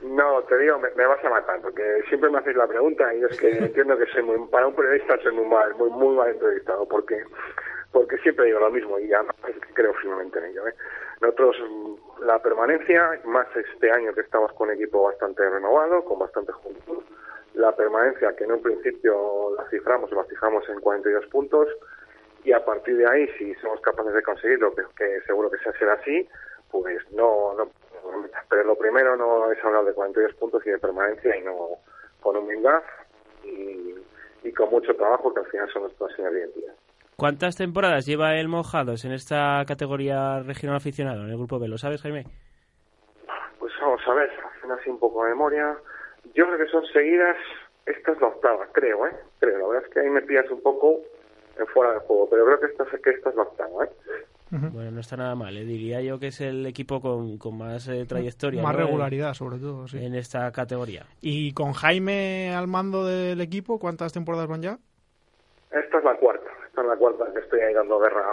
Speaker 6: No, te digo, me, vas a matar, porque siempre me haces la pregunta y es que entiendo que soy muy, para un periodista soy muy mal, muy, muy mal entrevistado, porque porque siempre digo lo mismo y que creo firmemente en ello. ¿eh? Nosotros, mm, la permanencia, más este año que estamos con equipo bastante renovado, con bastante juventud, la permanencia que en un principio la ciframos, la fijamos en 42 puntos, y a partir de ahí, si somos capaces de conseguirlo, que, que seguro que será así, pues no, no, no- pero lo primero no es hablar de 42 puntos y de permanencia y no con humildad y, y con mucho trabajo que al final son nuestras señas de identidad.
Speaker 3: ¿Cuántas temporadas lleva el Mojados en esta categoría regional aficionado, en el grupo B? ¿Lo sabes, Jaime?
Speaker 6: Pues vamos a ver, haciendo así un poco de memoria. Yo creo que son seguidas, esta es la octava, creo, ¿eh? Creo, la verdad es que ahí me pillas un poco en fuera de juego, pero creo que esta, que esta es la octava, ¿eh?
Speaker 3: Bueno, no está nada mal. ¿eh? Diría yo que es el equipo con, con más eh, trayectoria.
Speaker 2: Más
Speaker 3: ¿no? en-
Speaker 2: regularidad, sobre todo, sí.
Speaker 3: en esta categoría.
Speaker 2: Y con Jaime al mando del equipo, ¿cuántas temporadas van ya?
Speaker 6: Esta es la cuarta, esta es la cuarta que estoy ahí dando guerra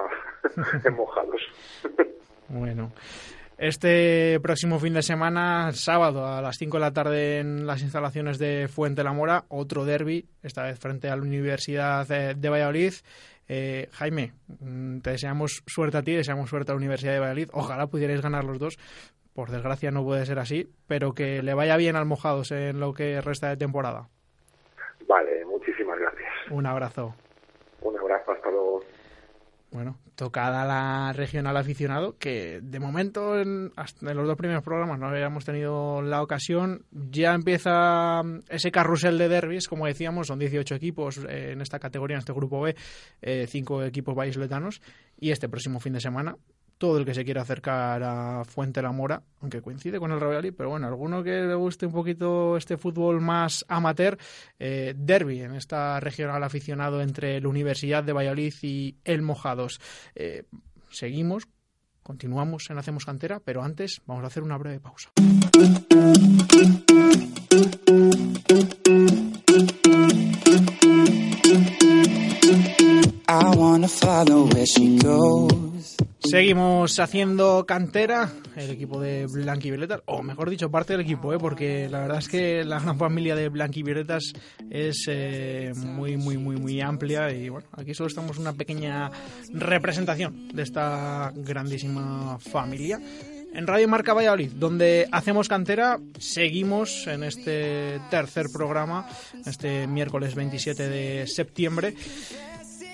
Speaker 6: *laughs* en mojados.
Speaker 2: Bueno, este próximo fin de semana, sábado a las 5 de la tarde en las instalaciones de Fuente la Mora, otro derby, esta vez frente a la Universidad de, de Valladolid. Eh, Jaime, mm, te deseamos suerte a ti, deseamos suerte a la Universidad de Valladolid. Ojalá pudierais ganar los dos. Por desgracia no puede ser así, pero que le vaya bien al Mojados en lo que resta de temporada.
Speaker 6: Vale, muchísimas gracias.
Speaker 2: Un abrazo.
Speaker 6: Un abrazo, hasta luego.
Speaker 2: Bueno, tocada la regional aficionado, que de momento en, hasta en los dos primeros programas no habíamos tenido la ocasión. Ya empieza mm, ese carrusel de derbis, como decíamos, son 18 equipos eh, en esta categoría, en este grupo B, eh, cinco equipos vallisoletanos. Y este próximo fin de semana todo el que se quiera acercar a Fuente la Mora, aunque coincide con el Real pero bueno, alguno que le guste un poquito este fútbol más amateur, eh, derby en esta regional aficionado entre la Universidad de Valladolid y el Mojados. Eh, seguimos, continuamos en Hacemos Cantera, pero antes vamos a hacer una breve pausa. Seguimos haciendo cantera, el equipo de Blanquivioletas, o mejor dicho, parte del equipo, ¿eh? porque la verdad es que la gran familia de Blanquivioletas es eh, muy, muy, muy, muy amplia y bueno, aquí solo estamos una pequeña representación de esta grandísima familia. En Radio Marca Valladolid, donde hacemos cantera, seguimos en este tercer programa, este miércoles 27 de septiembre.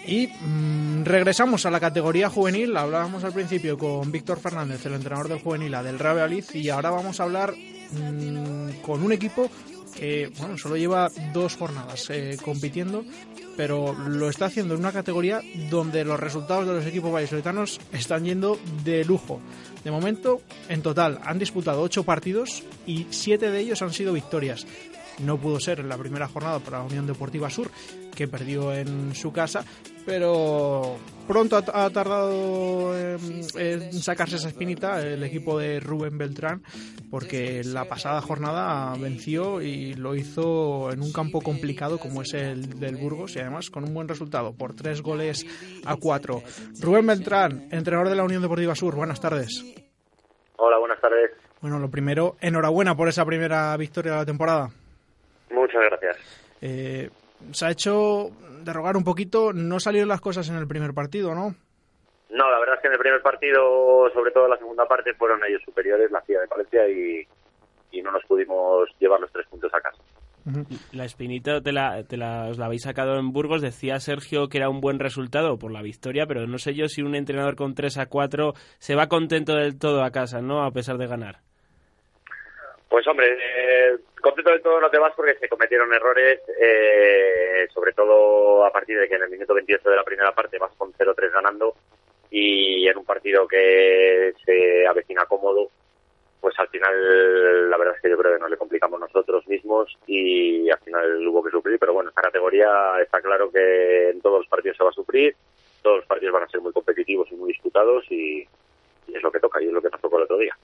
Speaker 2: Y mm, regresamos a la categoría juvenil. Hablábamos al principio con Víctor Fernández, el entrenador del juvenil del Real Valladolid, y ahora vamos a hablar mm, con un equipo que bueno, solo lleva dos jornadas eh, compitiendo, pero lo está haciendo en una categoría donde los resultados de los equipos vallisoletanos están yendo de lujo. De momento, en total, han disputado ocho partidos y siete de ellos han sido victorias no pudo ser en la primera jornada para la Unión Deportiva Sur, que perdió en su casa, pero pronto ha, tardado en, sacarse esa espinita el equipo de Rubén Beltrán, porque la pasada jornada venció y lo hizo en un campo complicado como es el del Burgos y además con un buen resultado, por tres goles a cuatro. Rubén Beltrán, entrenador de la Unión Deportiva Sur, buenas tardes.
Speaker 7: Hola, buenas tardes.
Speaker 2: Bueno, lo primero, enhorabuena por esa primera victoria de la temporada.
Speaker 7: Muchas gracias.
Speaker 2: Eh, se ha hecho derrogar un poquito, no salieron las cosas en el primer partido, ¿no?
Speaker 7: No, la verdad es que en el primer partido, sobre todo en la segunda parte, fueron ellos superiores, la CIA de Valencia, y, no nos pudimos llevar los tres puntos a casa.
Speaker 3: La espinita te la, te la, os la habéis sacado en Burgos. Decía Sergio que era un buen resultado por la victoria, pero no sé yo si un entrenador con 3 a 4 se va contento del todo a casa, ¿no? A pesar de ganar.
Speaker 7: Pues hombre, eh, contento del todo no te porque se cometieron errores, eh, sobre todo a partir de que en el minuto 28 de la primera parte vas con 0-3 ganando y en un partido que se avecina cómodo, pues al final la verdad es que yo creo que nos le complicamos nosotros mismos y al final hubo que sufrir, pero bueno, esta categoría está claro que en todos los partidos se va a sufrir, todos los partidos van a ser muy competitivos y muy disputados y, es lo que toca y es lo que pasó por el otro día.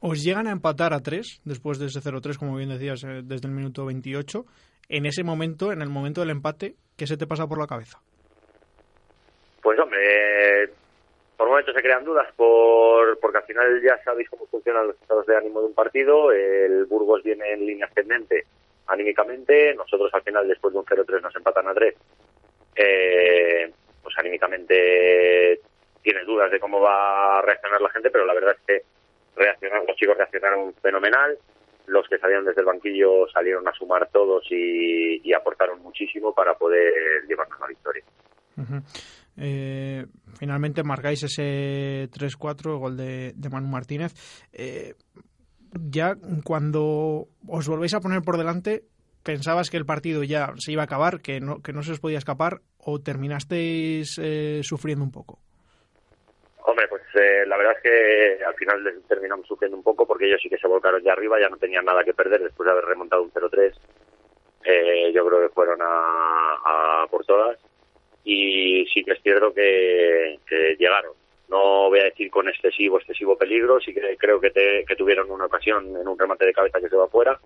Speaker 2: Os llegan a empatar a tres después de ese 0-3, como bien decías, eh, desde el minuto 28. En ese momento, en el momento del empate, ¿qué se te pasa por la cabeza?
Speaker 7: Pues hombre, por momentos se crean dudas por, porque al final ya sabéis cómo funcionan los estados de ánimo de un partido. El Burgos viene en línea ascendente anímicamente. Nosotros al final, después de un 0-3, nos empatan a 3. Eh, pues anímicamente tienes dudas de cómo va a reaccionar la gente, pero la verdad es que reaccionaron, los chicos reaccionaron fenomenal, los que salieron desde el banquillo salieron a sumar todos y, aportaron muchísimo para poder llevarnos la victoria.
Speaker 2: Eh, finalmente marcáis ese 3-4, gol de, Manu Martínez. Eh, ya cuando os volvéis a poner por delante, ¿pensabas que el partido ya se iba a acabar, que no, que no se os podía escapar, o terminasteis eh, sufriendo un poco?
Speaker 7: Hombre, pues eh, la verdad es que al final terminamos sufriendo un poco porque ellos sí que se volcaron ya arriba, ya no tenían nada que perder después de haber remontado un 0-3. Eh, yo creo que fueron a, por todas y sí que es cierto que, llegaron. No voy a decir con excesivo, excesivo peligro, sí que creo que, que tuvieron una ocasión en un remate de cabeza que se va afuera,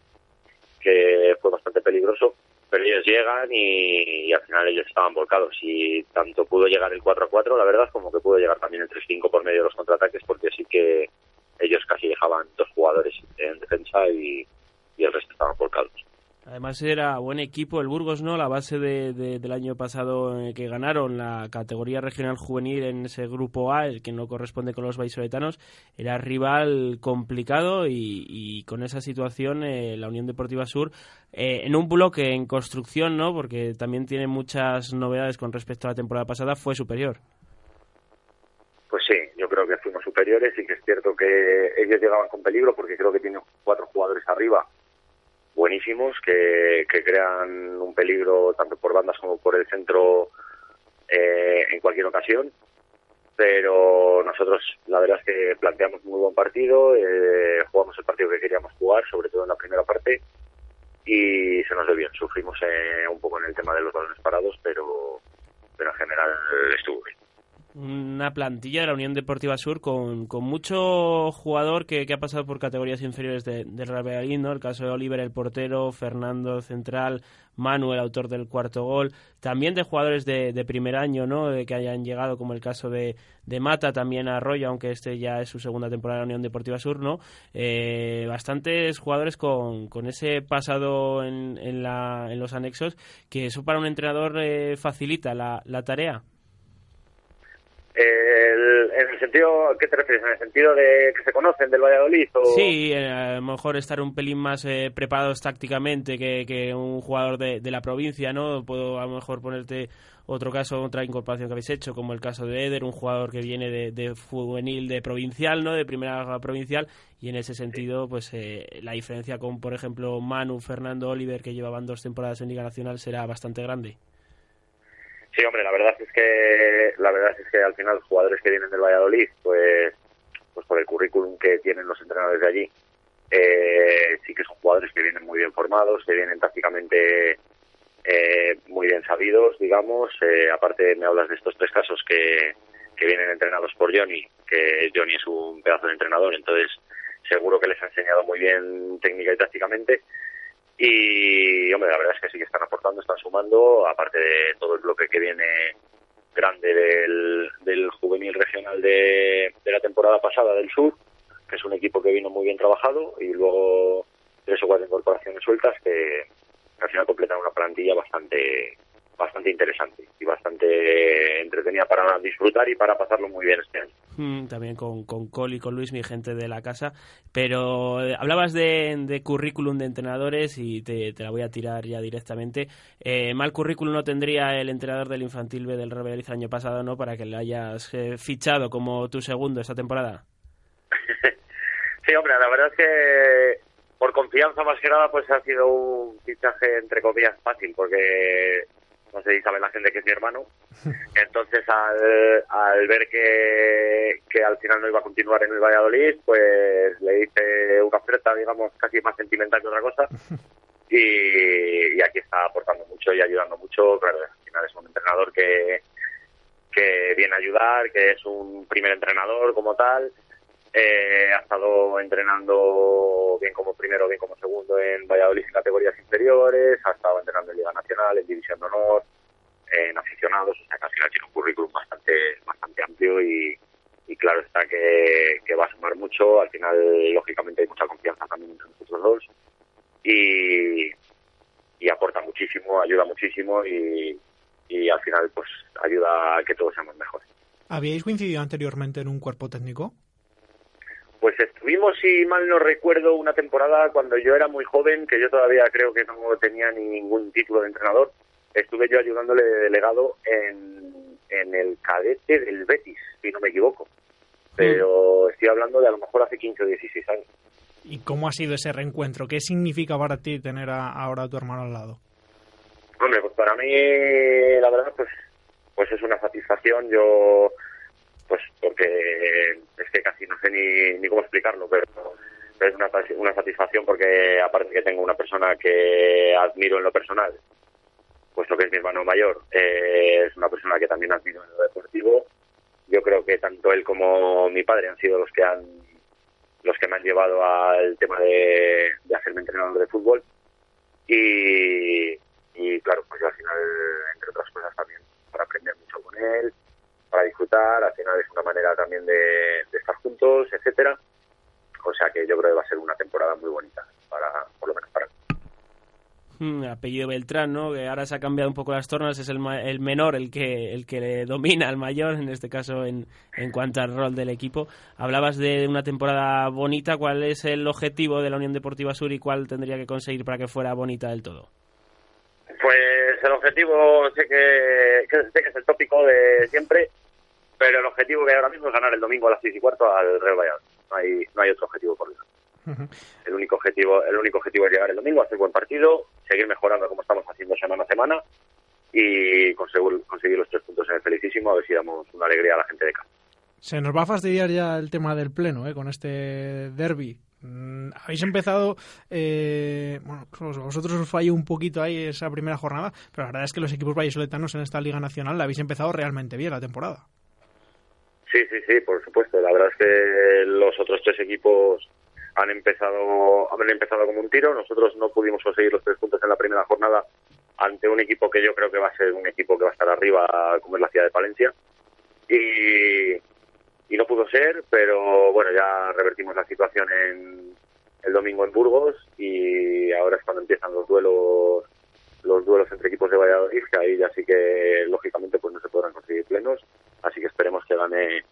Speaker 7: que fue bastante peligroso, pero ellos llegan y, al final ellos estaban volcados y tanto pudo llegar el 4 a 4 la verdad como que pudo llegar también el 3 5 por medio de los contraataques porque sí que ellos casi dejaban dos jugadores en defensa y el resto estaban volcados.
Speaker 3: Además era buen equipo el Burgos, ¿no? La base de, del año pasado que ganaron la categoría regional juvenil en ese grupo A, el que no corresponde con los vallisoletanos, era rival complicado y, con esa situación eh, la Unión Deportiva Sur eh, en un bloque en construcción, ¿no? Porque también tiene muchas novedades con respecto a la temporada pasada, fue superior.
Speaker 7: Pues sí, yo creo que fuimos superiores y que es cierto que ellos llegaban con peligro porque creo que tienen cuatro jugadores arriba buenísimos que, crean un peligro tanto por bandas como por el centro eh, en cualquier ocasión. pero nosotros la verdad es que planteamos un muy buen partido, eh, jugamos el partido que queríamos jugar, sobre todo en la primera parte, y se nos dio bien. Sufrimos eh, un poco en el tema de los balones parados, pero, pero en general estuvo bien
Speaker 3: una plantilla de la Unión Deportiva Sur con, con mucho jugador que, que ha pasado por categorías inferiores de, del Real Valladolid, ¿no? El caso de Oliver, el portero, Fernando Central, Manuel, autor del cuarto gol, también de jugadores de, de primer año, ¿no? De que hayan llegado, como el caso de, de Mata, también a Arroyo, aunque este ya es su segunda temporada en la Unión Deportiva Sur, ¿no? Eh, bastantes jugadores con, con ese pasado en, en, la, en los anexos, que eso para un entrenador eh, facilita la, la tarea.
Speaker 7: El, en el sentido, ¿qué te refieres? ¿En el sentido de que se conocen del Valladolid? O...
Speaker 3: Sí, eh, a lo mejor estar un pelín más eh, preparados tácticamente que, que un jugador de, de, la provincia, ¿no? Puedo a lo mejor ponerte otro caso, otra incorporación que habéis hecho, como el caso de Eder, un jugador que viene de, de juvenil, de provincial, ¿no? De primera provincial, y en ese sentido, pues eh, la diferencia con, por ejemplo, Manu, Fernando, Oliver, que llevaban dos temporadas en Liga Nacional, será bastante grande.
Speaker 7: Sí, hombre, la verdad es que la verdad es que al final los jugadores que vienen del Valladolid, pues pues por el currículum que tienen los entrenadores de allí, eh, sí que son jugadores que vienen muy bien formados, que vienen tácticamente eh, muy bien sabidos, digamos. Eh, aparte me hablas de estos tres casos que, que vienen entrenados por Johnny, que Johnny es un pedazo de entrenador, entonces seguro que les ha enseñado muy bien técnica y tácticamente. Y, hombre, la verdad es que sí que están aportando, están sumando, aparte de todo el bloque que viene grande del, del juvenil regional de, de la temporada pasada del sur, que es un equipo que vino muy bien trabajado, y luego tres o cuatro incorporaciones sueltas que al final completan una plantilla bastante bastante interesante y bastante entretenida para disfrutar y para pasarlo muy bien este año.
Speaker 3: Mm, también con, con Cole y con Luis, mi gente de la casa. Pero eh, hablabas de, de, currículum de entrenadores y te, te, la voy a tirar ya directamente. Eh, mal currículum no tendría el entrenador del infantil B del Real el año pasado, ¿no? Para que le hayas eh, fichado como tu segundo esta temporada. *laughs*
Speaker 7: sí, hombre, la verdad es que por confianza más que nada pues ha sido un fichaje entre comillas fácil porque no sé si sabe la gente que es mi hermano. *laughs* Entonces, al, al ver que, que al final no iba a continuar en el Valladolid, pues le hice una oferta, digamos, casi más sentimental que otra cosa. *laughs* Y, y aquí está aportando mucho y ayudando mucho. Claro, al final es un entrenador que, que viene a ayudar, que es un primer entrenador como tal. Eh, ha estado entrenando bien como primero, bien como segundo en Valladolid en categorías inferiores, ha estado entrenando en Liga División de Honor, en aficionados, o sea que al final tiene un currículum bastante, bastante amplio y, y claro está que, que, va a sumar mucho, al final lógicamente hay mucha confianza también entre nosotros dos y, y aporta muchísimo, ayuda muchísimo y, y al final pues ayuda a que todos seamos mejores.
Speaker 2: ¿Habíais coincidido anteriormente en un cuerpo técnico?
Speaker 7: Pues estuvimos, si mal no recuerdo, una temporada cuando yo era muy joven, que yo todavía creo que no tenía ningún título de entrenador. Estuve yo ayudándole de delegado en, en el cadete del Betis, si no me equivoco. Pero mm. estoy hablando de a lo mejor hace 15 o 16 años.
Speaker 2: ¿Y cómo ha sido ese reencuentro? ¿Qué significa para ti tener a, ahora a tu hermano al lado?
Speaker 7: Hombre, pues para mí, la verdad, pues, pues es una satisfacción. Yo pues porque es que casi no sé ni, ni cómo explicarlo, pero, pero es una, una satisfacción porque aparte que tengo una persona que admiro en lo personal, puesto que es mi hermano mayor, eh, es una persona que también admiro en lo deportivo. Yo creo que tanto él como mi padre han sido los que han los que me han llevado al tema de, de hacerme entrenador de fútbol y, y claro, pues yo al final, entre otras cosas también, para aprender mucho con él, para disfrutar, al final es una manera también de, estar juntos, etcétera. O sea que yo creo que va a ser una temporada muy bonita, para por lo menos para mí.
Speaker 3: Hmm, apellido Beltrán, ¿no? Que ahora se ha cambiado un poco las tornas, es el, el menor el que el que le domina al mayor, en este caso en, en cuanto al rol del equipo. Hablabas de una temporada bonita, ¿cuál es el objetivo de la Unión Deportiva Sur y cuál tendría que conseguir para que fuera bonita del todo?
Speaker 7: Pues el objetivo sé que, sé que es el tópico de siempre, pero el objetivo que hay ahora mismo es ganar el domingo a las seis y cuarto al Real Valladolid. No hay, no hay otro objetivo por delante. Uh -huh. El único objetivo, el único objetivo es llegar el domingo, hacer buen partido, seguir mejorando como estamos haciendo semana a semana y conseguir, conseguir los tres puntos en el felicísimo, a ver si damos una alegría a la gente de casa.
Speaker 2: Se nos va a fastidiar ya el tema del pleno, ¿eh? Con este derby. Mm, habéis empezado, eh, bueno, vosotros os falló un poquito ahí esa primera jornada, pero la verdad es que los equipos vallesoletanos en esta Liga Nacional la habéis empezado realmente bien la temporada.
Speaker 7: Sí, sí, sí, por supuesto. La verdad es que los otros tres equipos han empezado, han empezado como un tiro. Nosotros no pudimos conseguir los tres puntos en la primera jornada ante un equipo que yo creo que va a ser un equipo que va a estar arriba, como es la ciudad de Palencia. Y, y no pudo ser, pero bueno, ya revertimos la situación en el domingo en Burgos y ahora es cuando empiezan los duelos los duelos entre equipos de Valladolid, que ahí ya sí que lógicamente pues no se podrán conseguir plenos, así que esperemos que gane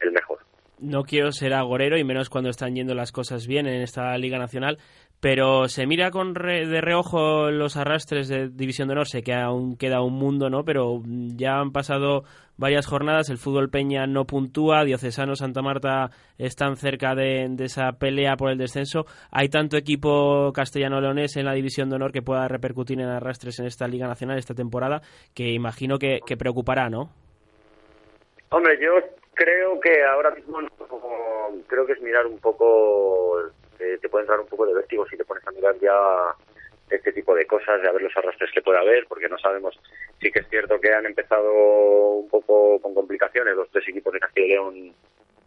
Speaker 7: el mejor.
Speaker 3: No quiero ser agorero y menos cuando están yendo las cosas bien en esta Liga Nacional, pero se mira con de reojo los arrastres de División de Honor, sé que aún queda un mundo, ¿no? Pero ya han pasado varias jornadas, el fútbol Peña no puntúa, Diocesano Santa Marta están cerca de, esa pelea por el descenso. ¿Hay tanto equipo castellano-leonés en la División de Honor que pueda repercutir en arrastres en esta Liga Nacional esta temporada? Que imagino que, preocupará, ¿no?
Speaker 7: Hombre, yo creo que ahora mismo creo que es mirar un poco te puede entrar un poco de vértigo si te pones a mirar ya este tipo de cosas, de a ver los arrastres que puede haber, porque no sabemos. Sí que es cierto que han empezado un poco con complicaciones los tres equipos de Castilla y León,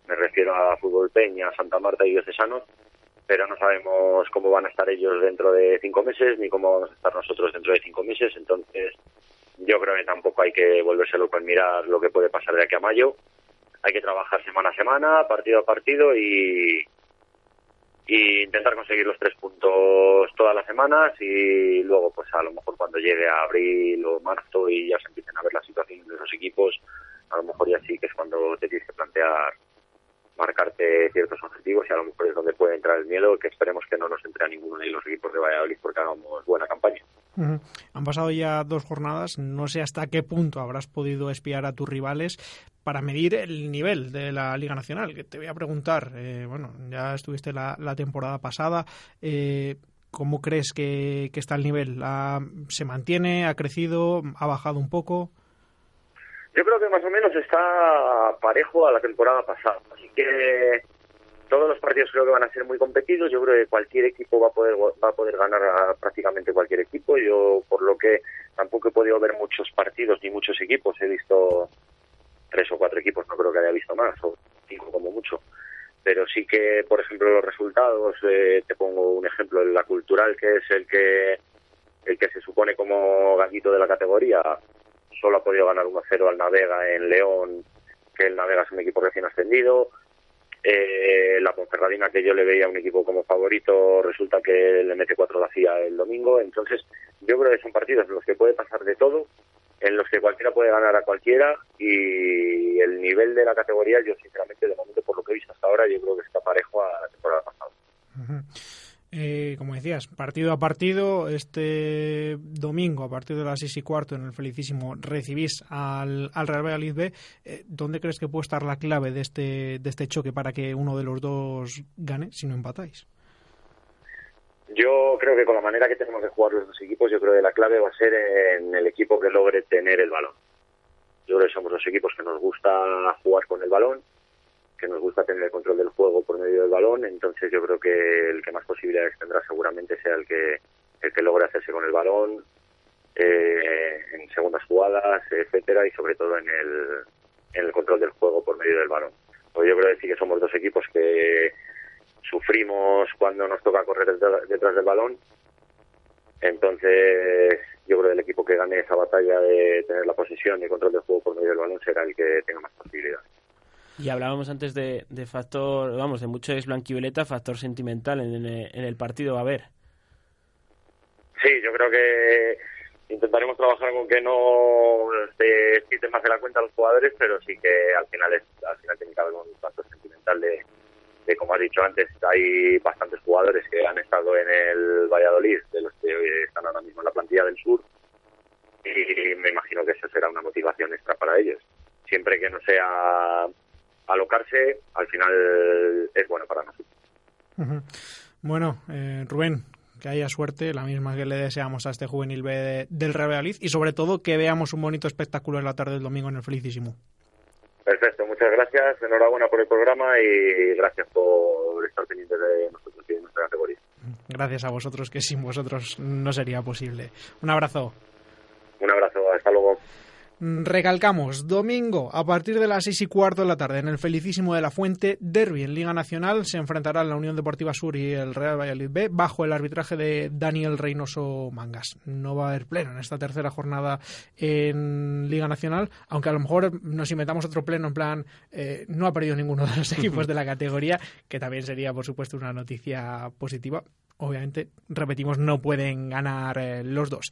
Speaker 7: me refiero a Fútbol Peña, Santa Marta y Diocesanos, pero no sabemos cómo van a estar ellos dentro de cinco meses, ni cómo vamos a estar nosotros dentro de cinco meses, entonces yo creo que tampoco hay que volverse loco en mirar lo que puede pasar de aquí a mayo. Hay que trabajar semana a semana, partido a partido y, intentar conseguir los tres puntos todas las semanas y luego pues a lo mejor cuando llegue a abril o marzo y ya se empiecen a ver la situación de esos equipos a lo mejor ya sí que es cuando te tienes que plantear marcarte ciertos objetivos y a lo mejor es donde puede entrar el miedo que esperemos que no nos entre a ninguno de los equipos de Valladolid porque hagamos buena campaña.
Speaker 2: Han pasado ya dos jornadas, no sé hasta qué punto habrás podido espiar a tus rivales para medir el nivel de la Liga Nacional. Que te voy a preguntar, eh, bueno, ya estuviste la, temporada pasada, eh, ¿cómo crees que, está el nivel? ¿Se mantiene? ¿Ha crecido? ¿Ha bajado un poco?
Speaker 7: Yo creo que más o menos está parejo a la temporada pasada, así que todos los partidos creo que van a ser muy competidos. Yo creo que cualquier equipo va a poder va a poder ganar a prácticamente cualquier equipo. Yo por lo que tampoco he podido ver muchos partidos ni muchos equipos. He visto tres o cuatro equipos, no creo que haya visto más o cinco como mucho. Pero sí que, por ejemplo, los resultados. Eh, te pongo un ejemplo: la cultural que es el que el que se supone como gallito de la categoría solo ha podido ganar 1-0 al Navega en León, que el Navega es un equipo recién ascendido eh, la Ponferradina, que yo le veía un equipo como favorito, resulta que el MT4 lo hacía el domingo. Entonces, yo creo que son partidos en los que puede pasar de todo, en los que cualquiera puede ganar a cualquiera y el nivel de la categoría, yo sinceramente, de momento, por lo que he visto hasta ahora, yo creo que está parejo a la temporada pasada.
Speaker 2: Eh, como decías, partido a partido, este domingo a partir de las seis y cuarto en el Felicísimo recibís al, al Real Valladolid B. Eh, ¿Dónde crees que puede estar la clave de este, de este choque para que uno de los dos gane si no empatáis?
Speaker 7: Yo creo que con la manera que tenemos de jugar los dos equipos, yo creo que la clave va a ser en el equipo que logre tener el balón. Yo creo que somos dos equipos que nos gusta jugar con el balón que nos gusta tener el control del juego por medio del balón, entonces yo creo que el que más posibilidades tendrá seguramente sea el que el que logre hacerse con el balón eh, en segundas jugadas, etcétera, y sobre todo en el, en el control del juego por medio del balón. Pues yo creo sí que somos dos equipos que sufrimos cuando nos toca correr detrás del balón, entonces yo creo que el equipo que gane esa batalla de tener la posesión y control del juego por medio del balón será el que tenga más posibilidades.
Speaker 3: Y hablábamos antes de, factor, vamos, de mucho es blanquivioleta, factor sentimental en, el partido va a haber.
Speaker 7: Sí, yo creo que intentaremos trabajar con que no se quiten más de la cuenta los jugadores, pero sí que al final es, al final tiene que haber un factor sentimental de, de, como has dicho antes, hay bastantes jugadores que han estado en el Valladolid, de los que están ahora mismo en la plantilla del sur, y me imagino que eso será una motivación extra para ellos. Siempre que no sea alocarse, al final es bueno para nosotros.
Speaker 2: Bueno, eh, Rubén, que haya suerte, la misma que le deseamos a este juvenil B del Real y sobre todo que veamos un bonito espectáculo en la tarde del domingo en el Felicísimo.
Speaker 7: Perfecto, muchas gracias, enhorabuena por el programa y gracias por estar pendiente de nosotros y de nuestra categoría.
Speaker 2: Gracias a vosotros, que sin vosotros no sería posible. Un abrazo.
Speaker 7: Un abrazo, hasta luego.
Speaker 2: Recalcamos, domingo a partir de las seis y cuarto de la tarde en el Felicísimo de la Fuente, Derby en Liga Nacional, se enfrentarán la Unión Deportiva Sur y el Real Valladolid B bajo el arbitraje de Daniel Reynoso Mangas. No va a haber pleno en esta tercera jornada en Liga Nacional, aunque a lo mejor nos inventamos otro pleno en plan, eh, no ha perdido ninguno de los *laughs* equipos de la categoría, que también sería por supuesto una noticia positiva obviamente, repetimos, no pueden ganar eh, los dos.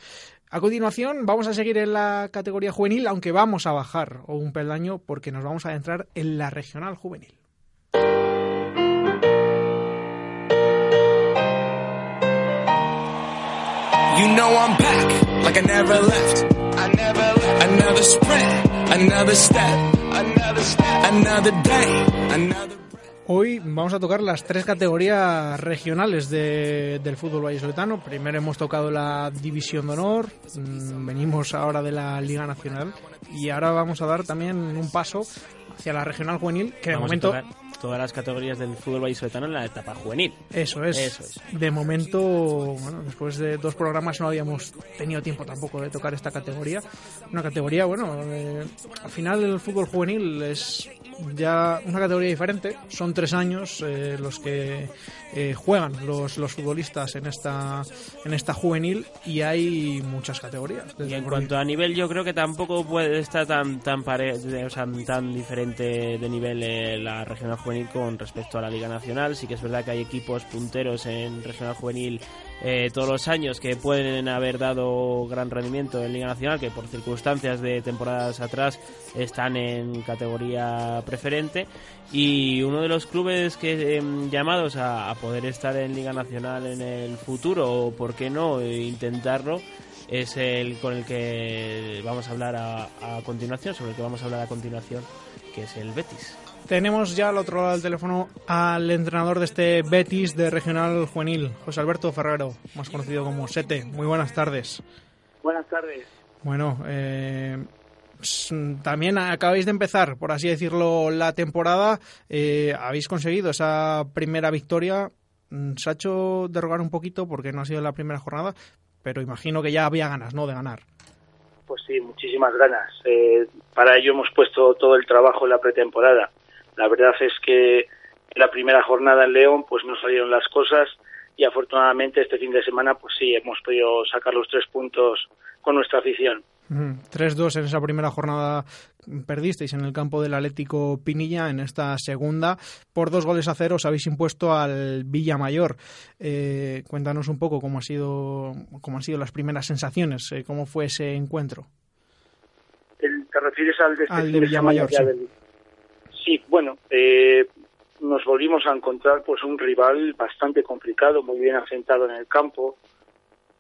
Speaker 2: A continuación, vamos a seguir en la categoría juvenil, aunque vamos a bajar un peldaño porque nos vamos a adentrar en la regional juvenil. Hoy vamos a tocar las tres categorías regionales de, del fútbol vallisoletano. Primero hemos tocado la División de Honor, mm, venimos ahora de la Liga Nacional y ahora vamos a dar también un paso hacia la regional juvenil, que de
Speaker 3: Vamos a
Speaker 2: momento...
Speaker 3: tocar todas las categorías del fútbol vallisoletano en la etapa juvenil.
Speaker 2: Eso es.
Speaker 3: Eso es.
Speaker 2: De momento, bueno, después de dos programas no habíamos tenido tiempo tampoco de tocar esta categoría. Una categoría, bueno, eh, al final el fútbol juvenil es ya una categoría diferente. Son tres años eh, los que eh, juegan los, los futbolistas en esta en esta juvenil y hay muchas categorías.
Speaker 3: Y en cuanto a nivel, yo creo que tampoco puede estar tan tan pare- tan diferente de nivel eh, la regional juvenil con respecto a la Liga Nacional. Sí que es verdad que hay equipos punteros en regional juvenil eh, todos los años que pueden haber dado gran rendimiento en Liga Nacional, que por circunstancias de temporadas atrás están en categoría preferente. Y uno de los clubes que em, llamados a, poder estar en Liga Nacional en el futuro, o por qué no, intentarlo, es el con el que vamos a hablar a continuación, sobre el que vamos a hablar a continuación, que es el Betis.
Speaker 2: Tenemos ya al otro lado del teléfono al entrenador de este Betis de Regional Juvenil, José Alberto Ferrero, más conocido como Sete. Muy buenas tardes.
Speaker 8: Buenas tardes.
Speaker 2: Bueno, eh, también acabáis de empezar, por así decirlo, la temporada. Eh, habéis conseguido esa primera victoria. Mm, Se ha hecho derrogar un poquito porque no ha sido la primera jornada, pero imagino que ya había ganas, ¿no?, de ganar.
Speaker 8: Pues sí, muchísimas ganas. Eh, para ello hemos puesto todo el trabajo en la pretemporada. La verdad es que en la primera jornada en León pues no salieron las cosas y afortunadamente este fin de semana pues sí hemos podido sacar los tres puntos con nuestra afición.
Speaker 2: Ujú. 3-2 en esa primera jornada perdisteis en el campo del Atlético Pinilla. En esta segunda, por dos goles a cero, os habéis impuesto al Villamayor. Eh, cuéntanos un poco cómo, ha sido, cómo han sido las primeras sensaciones, eh, cómo fue ese encuentro.
Speaker 8: ¿Te refieres al de, este
Speaker 2: Al de Villamayor,
Speaker 8: ya
Speaker 2: sí.
Speaker 8: del- Sí, bueno, eh, nos volvimos a encontrar pues un rival bastante complicado, muy bien asentado en el campo.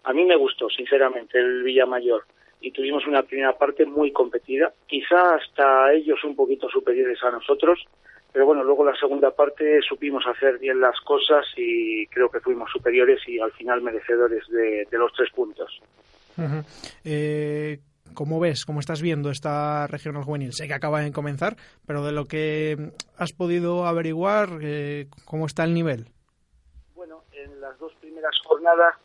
Speaker 8: A mí me gustó, sinceramente, el Villamayor. Y tuvimos una primera parte muy competida, quizá hasta ellos un poquito superiores a nosotros, pero bueno, luego la segunda parte supimos hacer bien las cosas y creo que fuimos superiores y al final merecedores de, los tres puntos.
Speaker 2: Eh, ¿Cómo ves, cómo estás viendo esta regional juvenil? Sé que acaba de comenzar, pero de lo que has podido averiguar, eh, ¿cómo está el nivel?
Speaker 8: Bueno, en las dos primeras jornadas,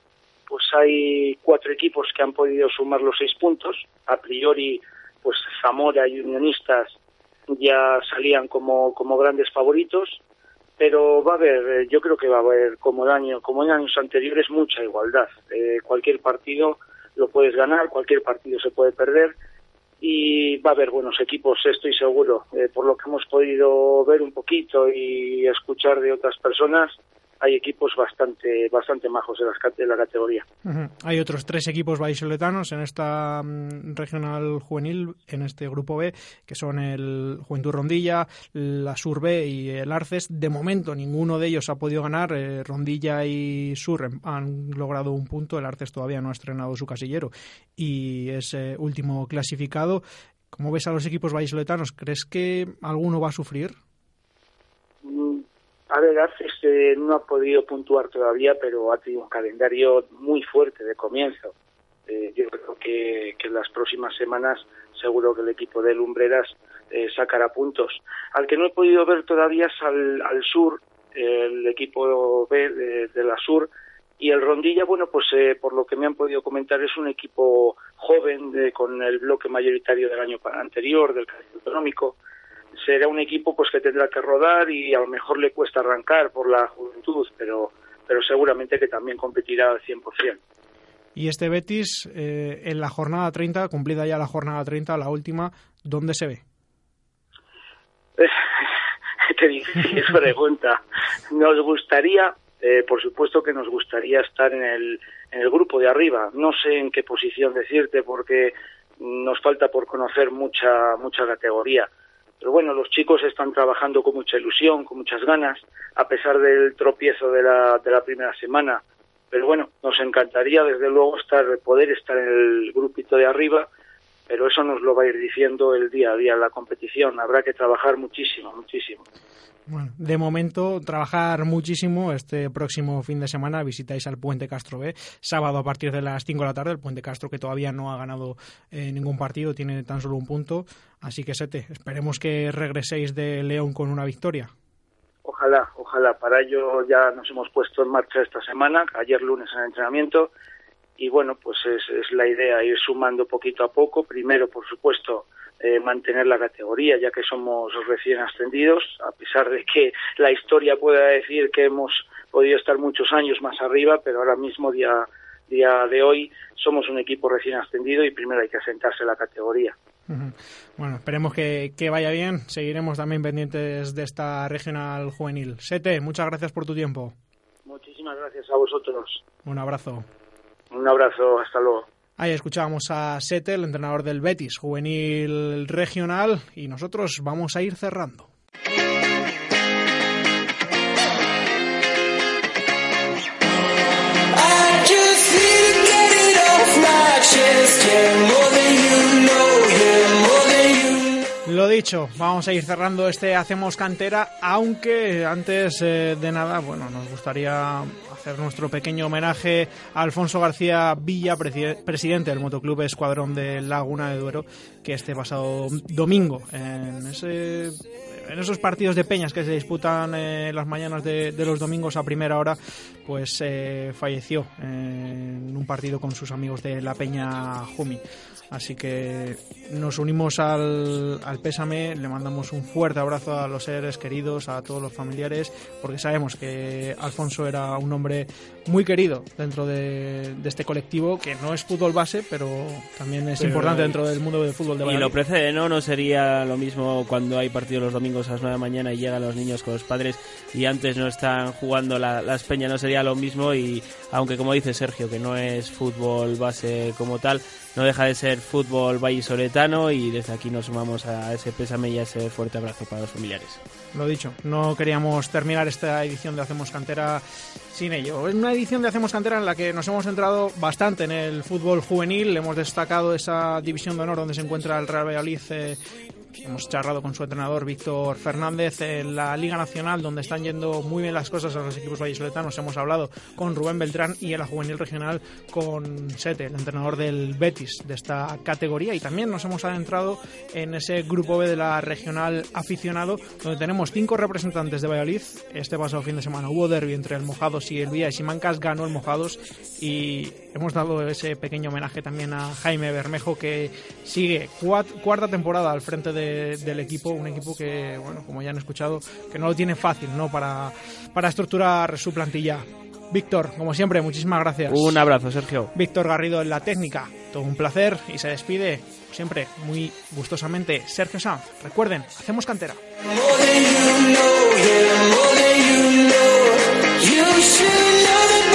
Speaker 8: pues hay cuatro equipos que han podido sumar los seis puntos. A priori, pues Zamora y Unionistas ya salían como, como grandes favoritos, pero va a haber, eh, yo creo que va a haber, como año, como en años anteriores, mucha igualdad. Eh, cualquier partido lo puedes ganar, cualquier partido se puede perder y va a haber buenos equipos, estoy seguro. Eh, por lo que hemos podido ver un poquito y escuchar de otras personas, hay equipos bastante bastante majos en, las en la categoría.
Speaker 2: Hay otros tres equipos vallisoletanos en esta mm, regional juvenil, en este grupo B, que son el Juventud Rondilla, la Sur B y el Arces. De momento ninguno de ellos ha podido ganar. Eh, Rondilla y Sur em- han logrado un punto. El Arces todavía no ha estrenado su casillero y es eh, último clasificado. ¿Cómo ves a los equipos vallisoletanos? ¿Crees que alguno va a sufrir?
Speaker 8: Mm, A ver, eh, no ha podido puntuar todavía, pero ha tenido un calendario muy fuerte de comienzo. Eh, yo creo que, en las próximas semanas seguro que el equipo de Lumbreras eh, sacará puntos. Al que no he podido ver todavía es al, al sur, el equipo B de, la sur, y el Rondilla, bueno, pues eh, por lo que me han podido comentar, es un equipo joven de, con el bloque mayoritario del año anterior, del calendario autonómico. Será un equipo pues que tendrá que rodar y a lo mejor le cuesta arrancar por la juventud, pero, pero seguramente que también competirá al 100%.
Speaker 2: Y este Betis, eh, en la jornada 30, cumplida ya la jornada 30, la última, ¿dónde se ve? *laughs*
Speaker 8: Qué difícil *laughs* pregunta. Nos gustaría, eh, por supuesto que nos gustaría estar en el, en el grupo de arriba. No sé en qué posición decirte porque nos falta por conocer mucha, mucha categoría. Pero bueno, los chicos están trabajando con mucha ilusión, con muchas ganas, a pesar del tropiezo de la, de la primera semana. Pero bueno, nos encantaría desde luego estar, poder estar en el grupito de arriba, pero eso nos lo va a ir diciendo el día a día la competición. Habrá que trabajar muchísimo, muchísimo.
Speaker 2: Bueno, de momento, trabajar muchísimo. Este próximo fin de semana visitáis al Puente Castro B, sábado a partir de las 5 de la tarde. El Puente Castro que todavía no ha ganado eh, ningún partido, tiene tan solo un punto. Así que, Sete, esperemos que regreséis de León con una victoria.
Speaker 8: Ojalá, ojalá. Para ello ya nos hemos puesto en marcha esta semana, ayer lunes en el entrenamiento. Y bueno, pues es, es la idea ir sumando poquito a poco. Primero, por supuesto, eh, mantener la categoría, ya que somos recién ascendidos, a pesar de que la historia pueda decir que hemos podido estar muchos años más arriba, pero ahora mismo, día, día de hoy, somos un equipo recién ascendido y primero hay que asentarse en la categoría.
Speaker 2: Bueno, esperemos que, que, vaya bien. Seguiremos también pendientes de esta regional juvenil. Sete, muchas gracias por tu tiempo.
Speaker 8: Muchísimas gracias a vosotros.
Speaker 2: Un abrazo.
Speaker 8: Un abrazo, hasta luego.
Speaker 2: Ahí escuchábamos a Sete, el entrenador del Betis, juvenil regional, y nosotros vamos a ir cerrando. Lo dicho, vamos a ir cerrando este Hacemos Cantera, aunque antes eh, de nada, bueno, nos gustaría hacer nuestro pequeño homenaje a Alfonso García Villa, presidente del Motoclub Escuadrón de Laguna de Duero, que este pasado domingo, en, ese, en esos partidos de peñas que se disputan en las mañanas de, de los domingos a primera hora, pues eh, falleció en un partido con sus amigos de la Peña Jumi. Así que nos unimos al, al, pésame, le mandamos un fuerte abrazo a los seres queridos, a todos los familiares, porque sabemos que Alfonso era un hombre muy querido dentro de, de este colectivo, que no es fútbol base, pero también es pero importante dentro del mundo del fútbol de
Speaker 3: Valladolid. Y lo precede, ¿no? No sería lo mismo cuando hay partidos los domingos a las 9 de la mañana y llegan los niños con los padres y antes no están jugando la, las peñas, no sería lo mismo y aunque como dice Sergio, que no es fútbol base como tal, no deja de ser fútbol vallisoletano y desde aquí nos sumamos a ese pésame y a ese fuerte abrazo para los familiares.
Speaker 2: Lo dicho, no queríamos terminar esta edición de Hacemos Cantera sin ello. Es una edición de Hacemos Cantera en la que nos hemos centrado bastante en el fútbol juvenil, hemos destacado esa división de honor donde se encuentra el Real Valladolid eh, Hemos charlado con su entrenador Víctor Fernández en la Liga Nacional, donde están yendo muy bien las cosas a los equipos vallisoletanos. Hemos hablado con Rubén Beltrán y en la Juvenil Regional con Sete, el entrenador del Betis de esta categoría. Y también nos hemos adentrado en ese grupo B de la Regional Aficionado, donde tenemos cinco representantes de Valladolid. Este pasado fin de semana hubo derby entre el Mojados y el Vía y Simancas, ganó el Mojados y hemos dado ese pequeño homenaje también a Jaime Bermejo, que sigue cuarta temporada al frente de del equipo, un equipo que, bueno, como ya han escuchado, que no lo tiene fácil, ¿no? Para, para estructurar su plantilla. Víctor, como siempre, muchísimas gracias.
Speaker 3: Un abrazo, Sergio.
Speaker 2: Víctor Garrido en la técnica, todo un placer y se despide siempre muy gustosamente Sergio Sanz. Recuerden, hacemos cantera. you